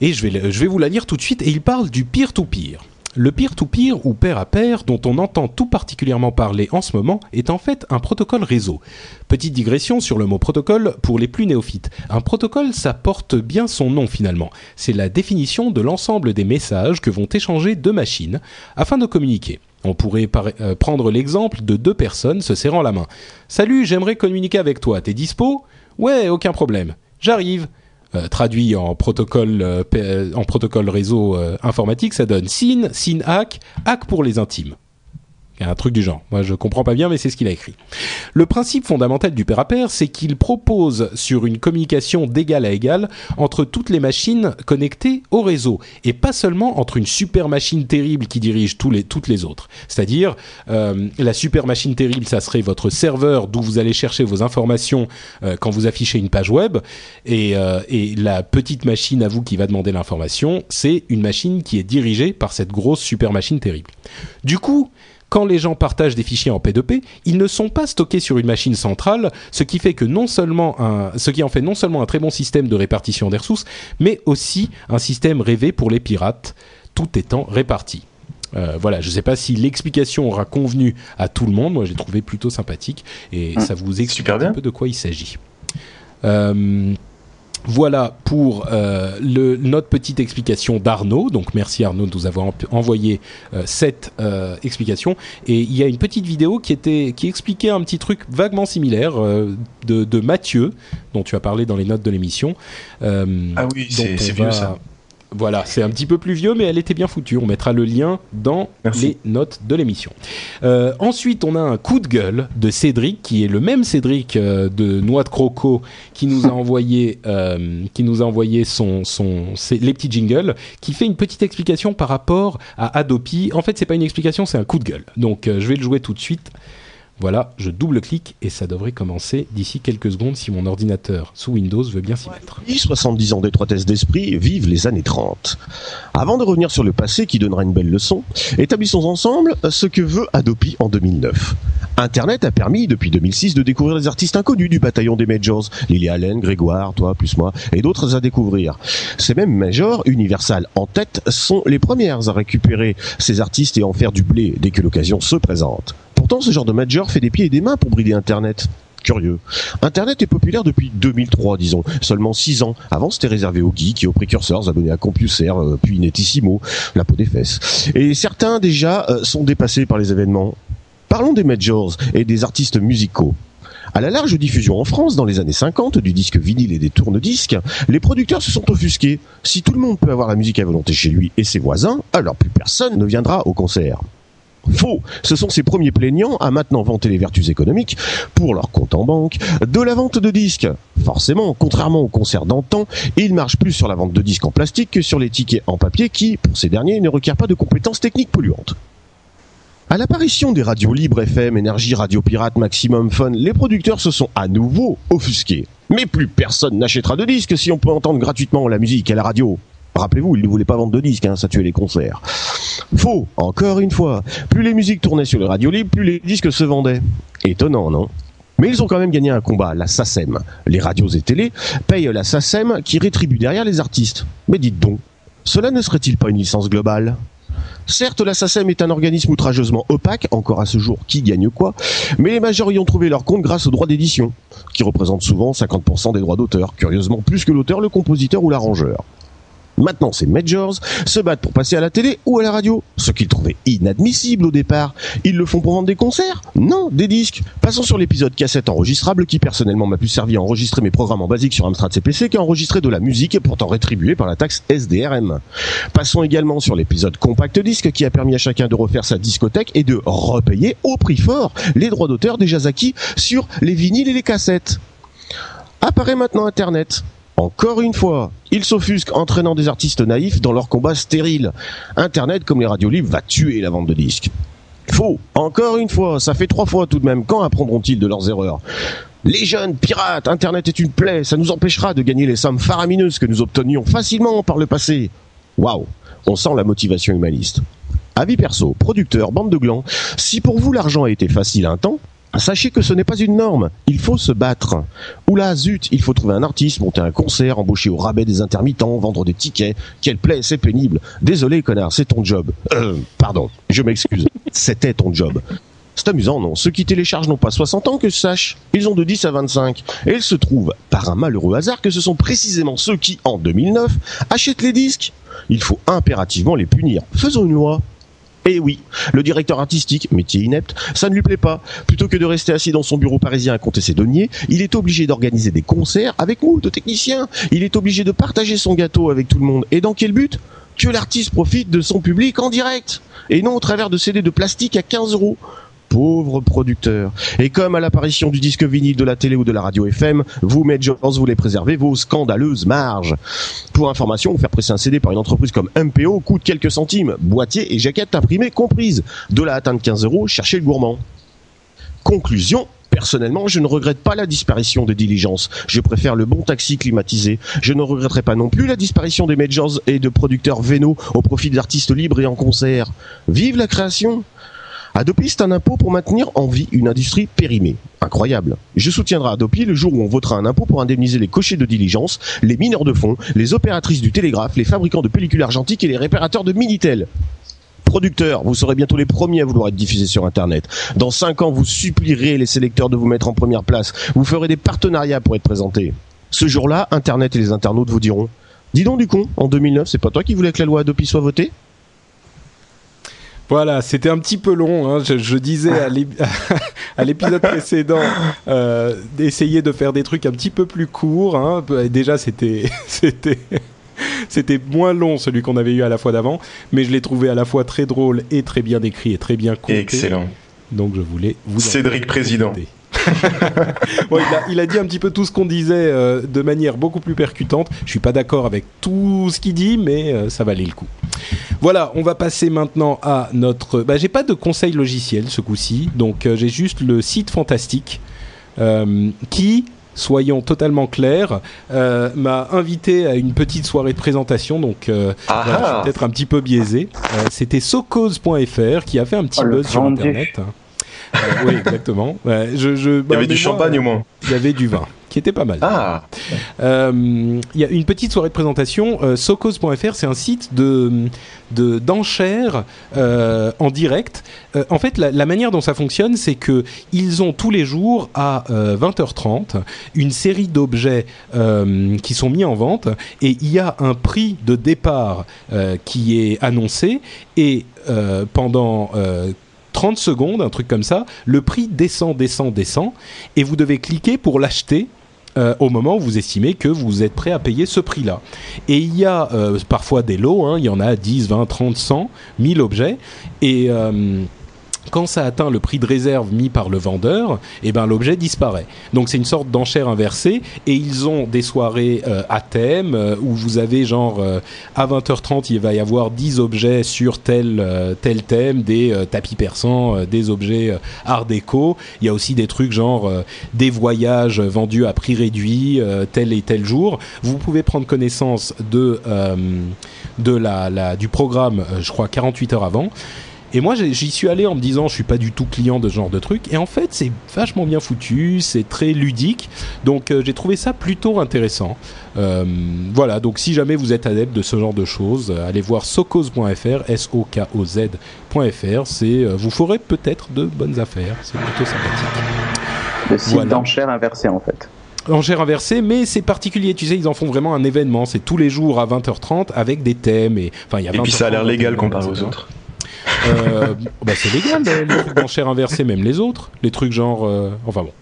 et je vais, je vais vous la lire tout de suite et il parle du peer-to-peer. Le peer-to-peer ou pair à pair dont on entend tout particulièrement parler en ce moment est en fait un protocole réseau. Petite digression sur le mot protocole pour les plus néophytes. Un protocole, ça porte bien son nom finalement. C'est la définition de l'ensemble des messages que vont échanger deux machines afin de communiquer. On pourrait euh, prendre l'exemple de deux personnes se serrant la main. Salut, j'aimerais communiquer avec toi. T'es dispo Ouais, aucun problème. J'arrive. Euh, traduit en protocole, euh, euh, en protocole réseau informatique, ça donne SYN, SYN hack, hack pour les intimes. Un truc du genre. Moi, je comprends pas bien, mais c'est ce qu'il a écrit. Le principe fondamental du pair à pair, c'est qu'il propose sur une communication d'égal à égal entre toutes les machines connectées au réseau et pas seulement entre une super machine terrible qui dirige tous les, toutes les autres. C'est-à-dire, euh, la super machine terrible, ça serait votre serveur d'où vous allez chercher vos informations euh, quand vous affichez une page web euh, et la petite machine à vous qui va demander l'information, c'est une machine qui est dirigée par cette grosse super machine terrible. Du coup, quand les gens partagent des fichiers en P2P, ils ne sont pas stockés sur une machine centrale, ce qui fait que non seulement un, ce qui en fait non seulement un très bon système de répartition des ressources, mais aussi un système rêvé pour les pirates, tout étant réparti. Euh, voilà, je ne sais pas si l'explication aura convenu à tout le monde. Moi, j'ai trouvé plutôt sympathique et Mm. ça vous explique un bien. peu de quoi il s'agit. Euh, voilà pour euh, le, notre petite explication d'Arnaud. Donc merci Arnaud de nous avoir en- envoyé euh, cette euh, explication. Et il y a une petite vidéo qui était qui expliquait un petit truc vaguement similaire euh, de, de Mathieu dont tu as parlé dans les notes de l'émission. Euh, Ah oui, c'est on c'est va- vieux ça. Voilà, c'est un petit peu plus vieux, mais elle était bien foutue. On mettra le lien dans les notes de l'émission. Euh, ensuite, on a un coup de gueule de Cédric, qui est le même Cédric euh, de Noix de Croco, qui nous a <laughs> envoyé, euh, qui nous a envoyé son, son, les petits jingles, qui fait une petite explication par rapport à Adopi. En fait, c'est pas une explication, c'est un coup de gueule. Donc, je vais le jouer tout de suite. Voilà, je double-clique et ça devrait commencer d'ici quelques secondes si mon ordinateur sous Windows veut bien s'y mettre. 70 ans d'étroitesse d'esprit vivent les années 30. Avant de revenir sur le passé qui donnera une belle leçon, établissons ensemble ce que veut Adopi en 2009. Internet a permis depuis 2006 de découvrir les artistes inconnus du bataillon des majors, Lily Allen, Grégoire, toi plus moi, et d'autres à découvrir. Ces mêmes majors, Universal en tête, sont les premières à récupérer ces artistes et en faire du blé dès que l'occasion se présente. Pourtant, ce genre de major fait des pieds et des mains pour brider Internet. Curieux. Internet est populaire depuis 2003, disons, seulement 6 ans. Avant, c'était réservé aux geeks et aux précurseurs abonnés à CompuServe, euh, puis Netissimo, la peau des fesses. Et certains déjà euh, sont dépassés par les événements. Parlons des majors et des artistes musicaux. À la large diffusion en France dans les années 50 du disque vinyle et des tourne-disques, les producteurs se sont offusqués. Si tout le monde peut avoir la musique à volonté chez lui et ses voisins, alors plus personne ne viendra au concert. Faux. Ce sont ces premiers plaignants à maintenant vanter les vertus économiques pour leur compte en banque de la vente de disques. Forcément, contrairement aux concerts d'antan, ils marchent plus sur la vente de disques en plastique que sur les tickets en papier qui, pour ces derniers, ne requièrent pas de compétences techniques polluantes. À l'apparition des radios libres FM, énergie, radio pirate, maximum fun, les producteurs se sont à nouveau offusqués. Mais plus personne n'achètera de disques si on peut entendre gratuitement la musique à la radio. Rappelez-vous, ils ne voulaient pas vendre de disques, hein, ça tuait les concerts. Faux, encore une fois. Plus les musiques tournaient sur les radios libres, plus les disques se vendaient. Étonnant, non? Mais ils ont quand même gagné un combat, la SACEM. Les radios et télé payent la SACEM qui rétribue derrière les artistes. Mais dites donc, cela ne serait-il pas une licence globale? Certes, la SACEM est un organisme outrageusement opaque, encore à ce jour, qui gagne quoi? Mais les majors y ont trouvé leur compte grâce aux droits d'édition, qui représentent souvent 50% des droits d'auteur, curieusement plus que l'auteur, le compositeur ou l'arrangeur. Maintenant, ces majors se battent pour passer à la télé ou à la radio, ce qu'ils trouvaient inadmissible au départ. Ils le font pour vendre des concerts? Non, des disques. Passons sur l'épisode cassette enregistrable qui personnellement m'a plus servi à enregistrer mes programmes en basique sur Amstrad CPC qu'à enregistrer de la musique pourtant rétribuée par la taxe SDRM. Passons également sur l'épisode compact disque qui a permis à chacun de refaire sa discothèque et de repayer au prix fort les droits d'auteur déjà acquis sur les vinyles et les cassettes. Apparaît maintenant Internet. Encore une fois, ils s'offusquent entraînant des artistes naïfs dans leur combat stérile. Internet, comme les radios libres, va tuer la vente de disques. Faux. Encore une fois, ça fait trois fois tout de même. Quand apprendront-ils de leurs erreurs? Les jeunes pirates, Internet est une plaie, ça nous empêchera de gagner les sommes faramineuses que nous obtenions facilement par le passé. Waouh, on sent la motivation humaniste. Avis perso, producteur, bande de glands, si pour vous l'argent a été facile un temps, Sachez que ce n'est pas une norme, il faut se battre. Oula, zut, il faut trouver un artiste, monter un concert, embaucher au rabais des intermittents, vendre des tickets. Quelle plaie, c'est pénible. Désolé, connard, c'est ton job. Euh, pardon, je m'excuse. C'était ton job. C'est amusant, non? Ceux qui téléchargent n'ont pas 60 ans que je sache. Ils ont de 10 à 25. Et il se trouve, par un malheureux hasard, que ce sont précisément ceux qui, en 2009, achètent les disques. Il faut impérativement les punir. Faisons une loi. Et eh oui, le directeur artistique, métier inepte, ça ne lui plaît pas. Plutôt que de rester assis dans son bureau parisien à compter ses deniers, il est obligé d'organiser des concerts avec nous, de techniciens. Il est obligé de partager son gâteau avec tout le monde. Et dans quel but? Que l'artiste profite de son public en direct. Et non au travers de CD de plastique à 15 euros. Pauvre producteur. Et comme à l'apparition du disque vinyle de la télé ou de la radio FM, vous, Majors, voulez préserver vos scandaleuses marges. Pour information, faire presser un CD par une entreprise comme MPO coûte quelques centimes, boîtier et jaquette imprimée comprises. De la atteindre 15 euros, cherchez le gourmand. Conclusion, Personnellement, je ne regrette pas la disparition des diligences. Je préfère le bon taxi climatisé. Je ne regretterai pas non plus la disparition des majors et de producteurs vénaux au profit d'artistes libres et en concert. Vive la création Adopi, c'est un impôt pour maintenir en vie une industrie périmée. Incroyable. Je soutiendrai Adopi le jour où on votera un impôt pour indemniser les cochers de diligence, les mineurs de fonds, les opératrices du télégraphe, les fabricants de pellicules argentiques et les réparateurs de Minitel producteurs, vous serez bientôt les premiers à vouloir être diffusés sur Internet. Dans 5 ans, vous supplierez les sélecteurs de vous mettre en première place. Vous ferez des partenariats pour être présentés. Ce jour-là, Internet et les internautes vous diront Dis donc du con, en 2009, c'est pas toi qui voulais que la loi Adopi soit votée? Voilà, c'était un petit peu long. Hein. Je, disais à <laughs> l'épisode <laughs> précédent euh, d'essayer de faire des trucs un petit peu plus courts. Hein. Déjà, c'était <laughs> c'était C'était moins long celui qu'on avait eu à la fois d'avant, mais je l'ai trouvé à la fois très drôle et très bien décrit et très bien compté. Excellent. Donc je voulais vous. Cédric Président. Bon, il, a, il, a, dit un petit peu tout ce qu'on disait euh, de manière beaucoup plus percutante. Je suis pas d'accord avec tout ce qu'il dit, mais euh, ça valait le coup. Voilà, on va passer maintenant à notre. Bah, j'ai pas de conseil logiciel ce coup-ci, donc euh, j'ai juste le site fantastique qui soyons totalement clairs, euh, m'a invité à une petite soirée de présentation, donc euh, Ah voilà, je ah. suis peut-être un petit peu biaisé. Euh, C'était socause.fr qui a fait un petit Oh, buzz sur. Internet. Euh, oui, exactement. Je, Il y avait du champagne au moins. Il y avait du vin, qui était pas mal. Ah, Euh, Il y a une petite soirée de présentation. Euh, c'est un site de de- d'enchères euh, en direct. En fait, la, la manière dont ça fonctionne, c'est que ils ont tous les jours à euh, 20h30 une série d'objets qui sont mis en vente et il y a un prix de départ qui est annoncé et pendant 30 secondes, un truc comme ça, le prix descend, descend, descend et vous devez cliquer pour l'acheter euh, au moment où vous estimez que vous êtes prêt à payer ce prix-là. Et il y a euh, parfois des lots, hein, il y en a 10, 20, 30, 100, 1000 objets, et euh, quand ça atteint le prix de réserve mis par le vendeur, eh ben l'objet disparaît. Donc c'est une sorte d'enchère inversée et ils ont des soirées euh, à thème euh, où vous avez genre euh, à 20h30 il va y avoir 10 objets sur tel tel thème, des tapis persans, des objets art déco. Il y a aussi des trucs genre des voyages vendus à prix réduit tel et tel jour. Vous pouvez prendre connaissance de de la, du programme, je crois 48 heures avant. Et moi, j'y suis allé en me disant, je suis pas du tout client de ce genre de truc. Et en fait, c'est vachement bien foutu, c'est très ludique. Donc, euh, j'ai trouvé ça plutôt intéressant. Euh, voilà. Donc, si jamais vous êtes adepte de ce genre de choses, euh, allez voir socose.fr, s-o-k-o-z.fr. C'est, euh, vous ferez peut-être de bonnes affaires. C'est plutôt sympathique. Le site Voilà. d'enchères inversé en fait. Enchère inversée, mais c'est particulier. Tu sais, ils en font vraiment un événement. C'est tous les jours à 20h30 avec des thèmes. Et, enfin, il y a et puis ça a l'air 20h30, légal 21h, comparé aux autres. Euh, bah c'est légal les, trucs inversées, même les autres. Les trucs genre, euh, enfin bon.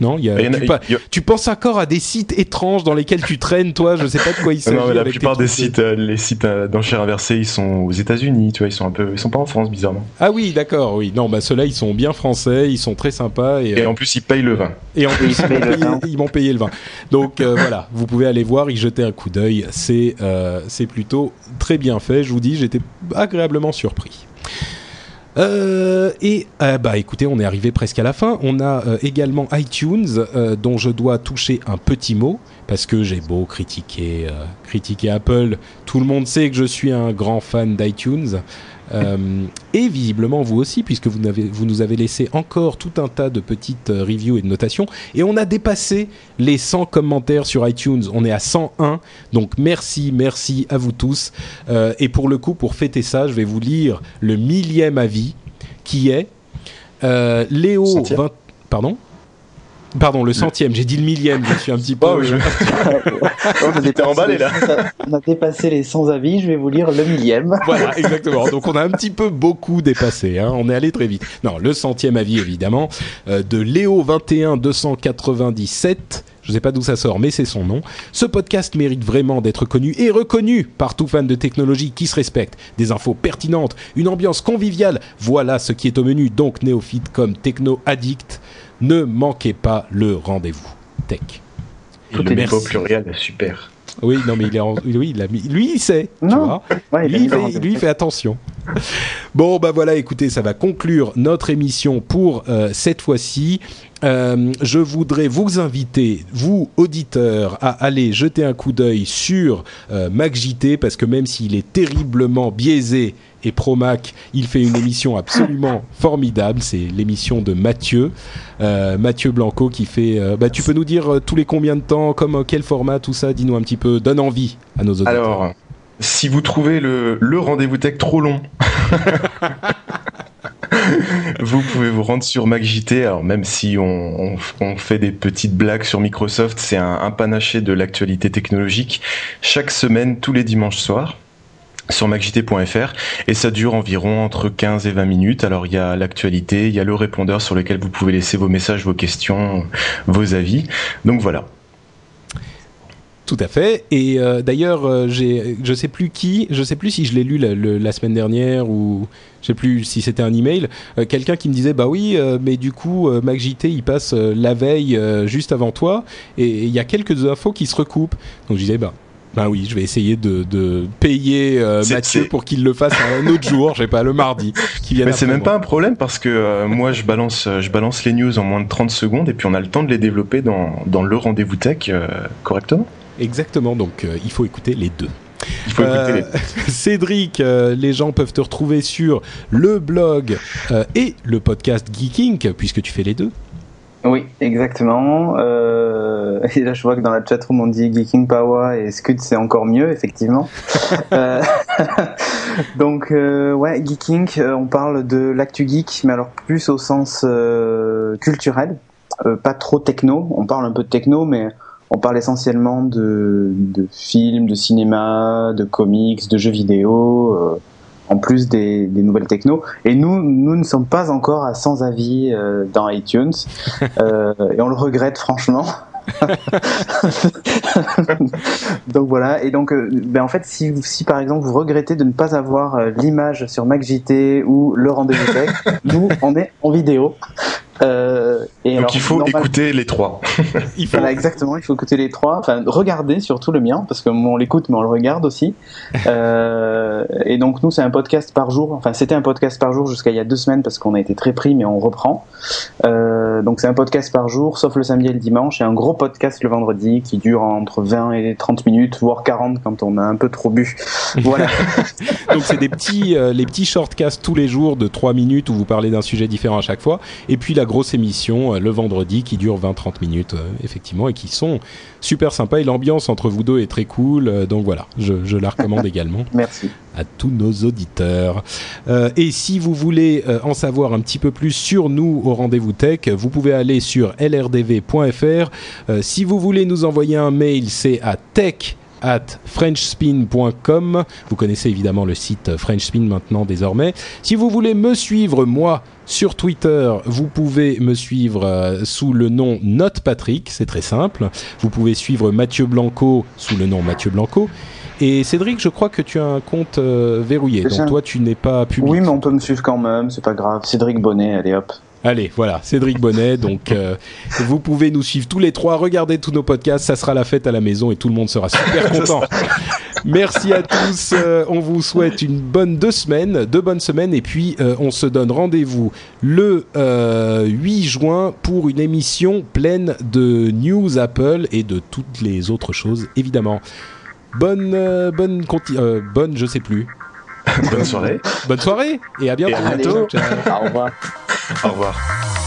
Non, il y a, y en a- tu, pa- il y a- tu penses encore à des sites étranges dans lesquels tu traînes, toi. Je sais pas de quoi il <laughs> s'agit. Non, mais la plupart des sites, euh, les sites euh, d'enchères inversées, ils sont aux États-Unis, tu vois, ils sont un peu, ils sont pas en France bizarrement. Ah oui, d'accord, oui. Non, bah ceux-là, ils sont bien français, ils sont très sympas et, Et euh, en plus, ils payent le vin. et en <laughs> plus ils ils payent m'ont le payé, vin. ils m'ont payé le vin. Donc euh, voilà, vous pouvez aller voir, y jeter un coup d'œil. C'est euh, c'est plutôt très bien fait. Je vous dis, j'étais agréablement surpris. Euh, et euh, bah écoutez, on est arrivé presque à la fin. On a euh, également iTunes, euh, dont je dois toucher un petit mot parce que j'ai beau critiquer, euh, critiquer Apple, tout le monde sait que je suis un grand fan d'iTunes. Euh, et visiblement vous aussi, puisque vous, nous avez laissé encore tout un tas de petites euh, reviews et de notations. Et on a dépassé les 100 commentaires sur iTunes. On est à 101. Donc merci, merci à vous tous. Euh, et pour le coup, pour fêter ça, je vais vous lire le millième avis qui est euh, Léo Centième. 20... Pardon? Pardon, le centième, j'ai dit le millième, je suis un petit peu... Oh, je- <laughs> on, a dépassé emballé, les là. 100 on a dépassé les 100 avis, je vais vous lire le millième. <laughs> Voilà, exactement. Donc on a un petit peu beaucoup dépassé. Hein. On est allé très vite. Non, le centième avis évidemment euh, de Léo 21 297. Je sais pas d'où ça sort, mais c'est son nom. Ce podcast mérite vraiment d'être connu et reconnu par tout fan de technologie qui se respecte. Des infos pertinentes, une ambiance conviviale. Voilà ce qui est au menu. Donc néophyte comme techno addict, ne manquez pas le rendez-vous tech. Et le Merci. mot pluriel, super. Oui, non mais il est en... oui, il a mis... lui il sait, tu Non. vois. Ouais, il a lui, il fait, lui, il fait attention. Bon, bah voilà, écoutez, ça va conclure notre émission pour euh, cette fois-ci. Euh, je voudrais vous inviter, vous auditeurs, à aller jeter un coup d'œil sur euh, MacJT parce que même s'il est terriblement biaisé et pro Mac, il fait une émission absolument <laughs> formidable. C'est l'émission de Mathieu, euh, Mathieu Blanco qui fait. euh, bah, tu peux nous dire euh, tous les combien de temps, comme quel format, tout ça. Dis-nous un petit peu, donne envie à nos auditeurs. Alors, si vous trouvez le, le rendez-vous tech trop long, <laughs> vous pouvez vous rendre sur MacJT. Alors, même si on, on- on fait des petites blagues sur Microsoft, c'est un, un panaché de l'actualité technologique. Chaque semaine, tous les dimanches soirs sur macjt.fr et ça dure environ entre 15 et 20 minutes. Alors il y a l'actualité, il y a le répondeur sur lequel vous pouvez laisser vos messages, vos questions, vos avis. Donc voilà. Tout à fait. Et euh, d'ailleurs, euh, j'ai, je sais plus qui, je sais plus si je l'ai lu la, semaine dernière ou je sais plus si c'était un email. euh, quelqu'un qui me disait bah oui, euh, mais du coup, MacJT il passe la veille juste avant toi et il y a quelques infos qui se recoupent. Donc je disais bah. Ben oui, je vais essayer de, de payer euh, Mathieu pour qu'il le fasse un autre jour, je sais pas, le mardi, <laughs> Mais c'est même pas un problème parce que euh, moi je balance euh, je balance les news en moins de 30 secondes et puis on a le temps de les développer dans, dans le rendez-vous tech euh, correctement. Exactement, donc il faut écouter les deux. Euh, <laughs> Cédric, euh, les gens peuvent te retrouver sur le blog euh, et le podcast Geeking, puisque tu fais les deux. Oui, exactement. Euh, <laughs> et là, je vois que dans la chatroom, on dit Geeking Power et Scud, c'est encore mieux, effectivement. <laughs> Euh, <laughs> donc, euh, ouais, Geeking, on parle de l'actu geek, mais alors plus au sens culturel, pas trop techno. On parle un peu de techno, mais on parle essentiellement de, de films, de cinéma, de comics, de jeux vidéo. En plus des, des nouvelles techno. Et nous, nous ne sommes pas encore à 100 avis euh, dans iTunes. <laughs> Euh, et on le regrette franchement. <laughs> donc voilà. Et donc, euh, ben en fait, si, si par exemple vous regrettez de ne pas avoir euh, l'image sur MacJT ou le rendez-vous tech, nous, on est en vidéo. Euh, et Donc alors, il faut normal- écouter les trois. Il faut... voilà, exactement. Il faut écouter les trois. Enfin, regarder surtout le mien, parce que on l'écoute, mais on le regarde aussi. <laughs> Euh, et donc, nous, c'est un podcast par jour. Enfin, c'était un podcast par jour jusqu'à il y a deux semaines, parce qu'on a été très pris, mais on reprend. Euh, donc, c'est un podcast par jour, sauf le samedi et le dimanche, et un gros podcast le vendredi qui dure entre 20 et 30 minutes, voire 40 quand on a un peu trop bu. Voilà. <laughs> Donc c'est des petits, euh, les petits shortcasts tous les jours de 3 minutes où vous parlez d'un sujet différent à chaque fois. Et puis la grosse émission euh, le vendredi qui dure 20-30 minutes, euh, effectivement, et qui sont super sympas. Et l'ambiance entre vous deux est très cool. euh, donc voilà, je, je la recommande <laughs> également. Merci. à tous nos auditeurs. Et si vous voulez en savoir un petit peu plus sur nous au rendez-vous tech, vous pouvez aller sur lrdv.fr. Si vous voulez nous envoyer un mail, c'est à tech at frenchspin.com. Vous connaissez évidemment le site Frenchspin maintenant désormais. Si vous voulez me suivre, moi, sur Twitter, vous pouvez me suivre euh, sous le nom NotePatrick, c'est très simple. Vous pouvez suivre Mathieu Blanco sous le nom Mathieu Blanco. Et Cédric, je crois que tu as un compte euh, verrouillé, donc ça. toi tu n'es pas public. Oui, mais on peut me suivre quand même, c'est pas grave. Cédric Bonnet, allez hop. Allez, voilà, Cédric Bonnet. Donc, euh, vous pouvez nous suivre tous les trois, regarder tous nos podcasts. Ça sera la fête à la maison et tout le monde sera super <laughs> content. Merci à tous. euh, on vous souhaite une bonne deux semaines, deux bonnes semaines, et puis euh, on se donne rendez-vous le euh, 8 juin pour une émission pleine de news Apple et de toutes les autres choses, évidemment. Bonne, euh, bonne, conti- euh, bonne, je sais plus. Bonne soirée. Bonne soirée et à bientôt. Et à bientôt. Ciao. Au revoir. Au revoir.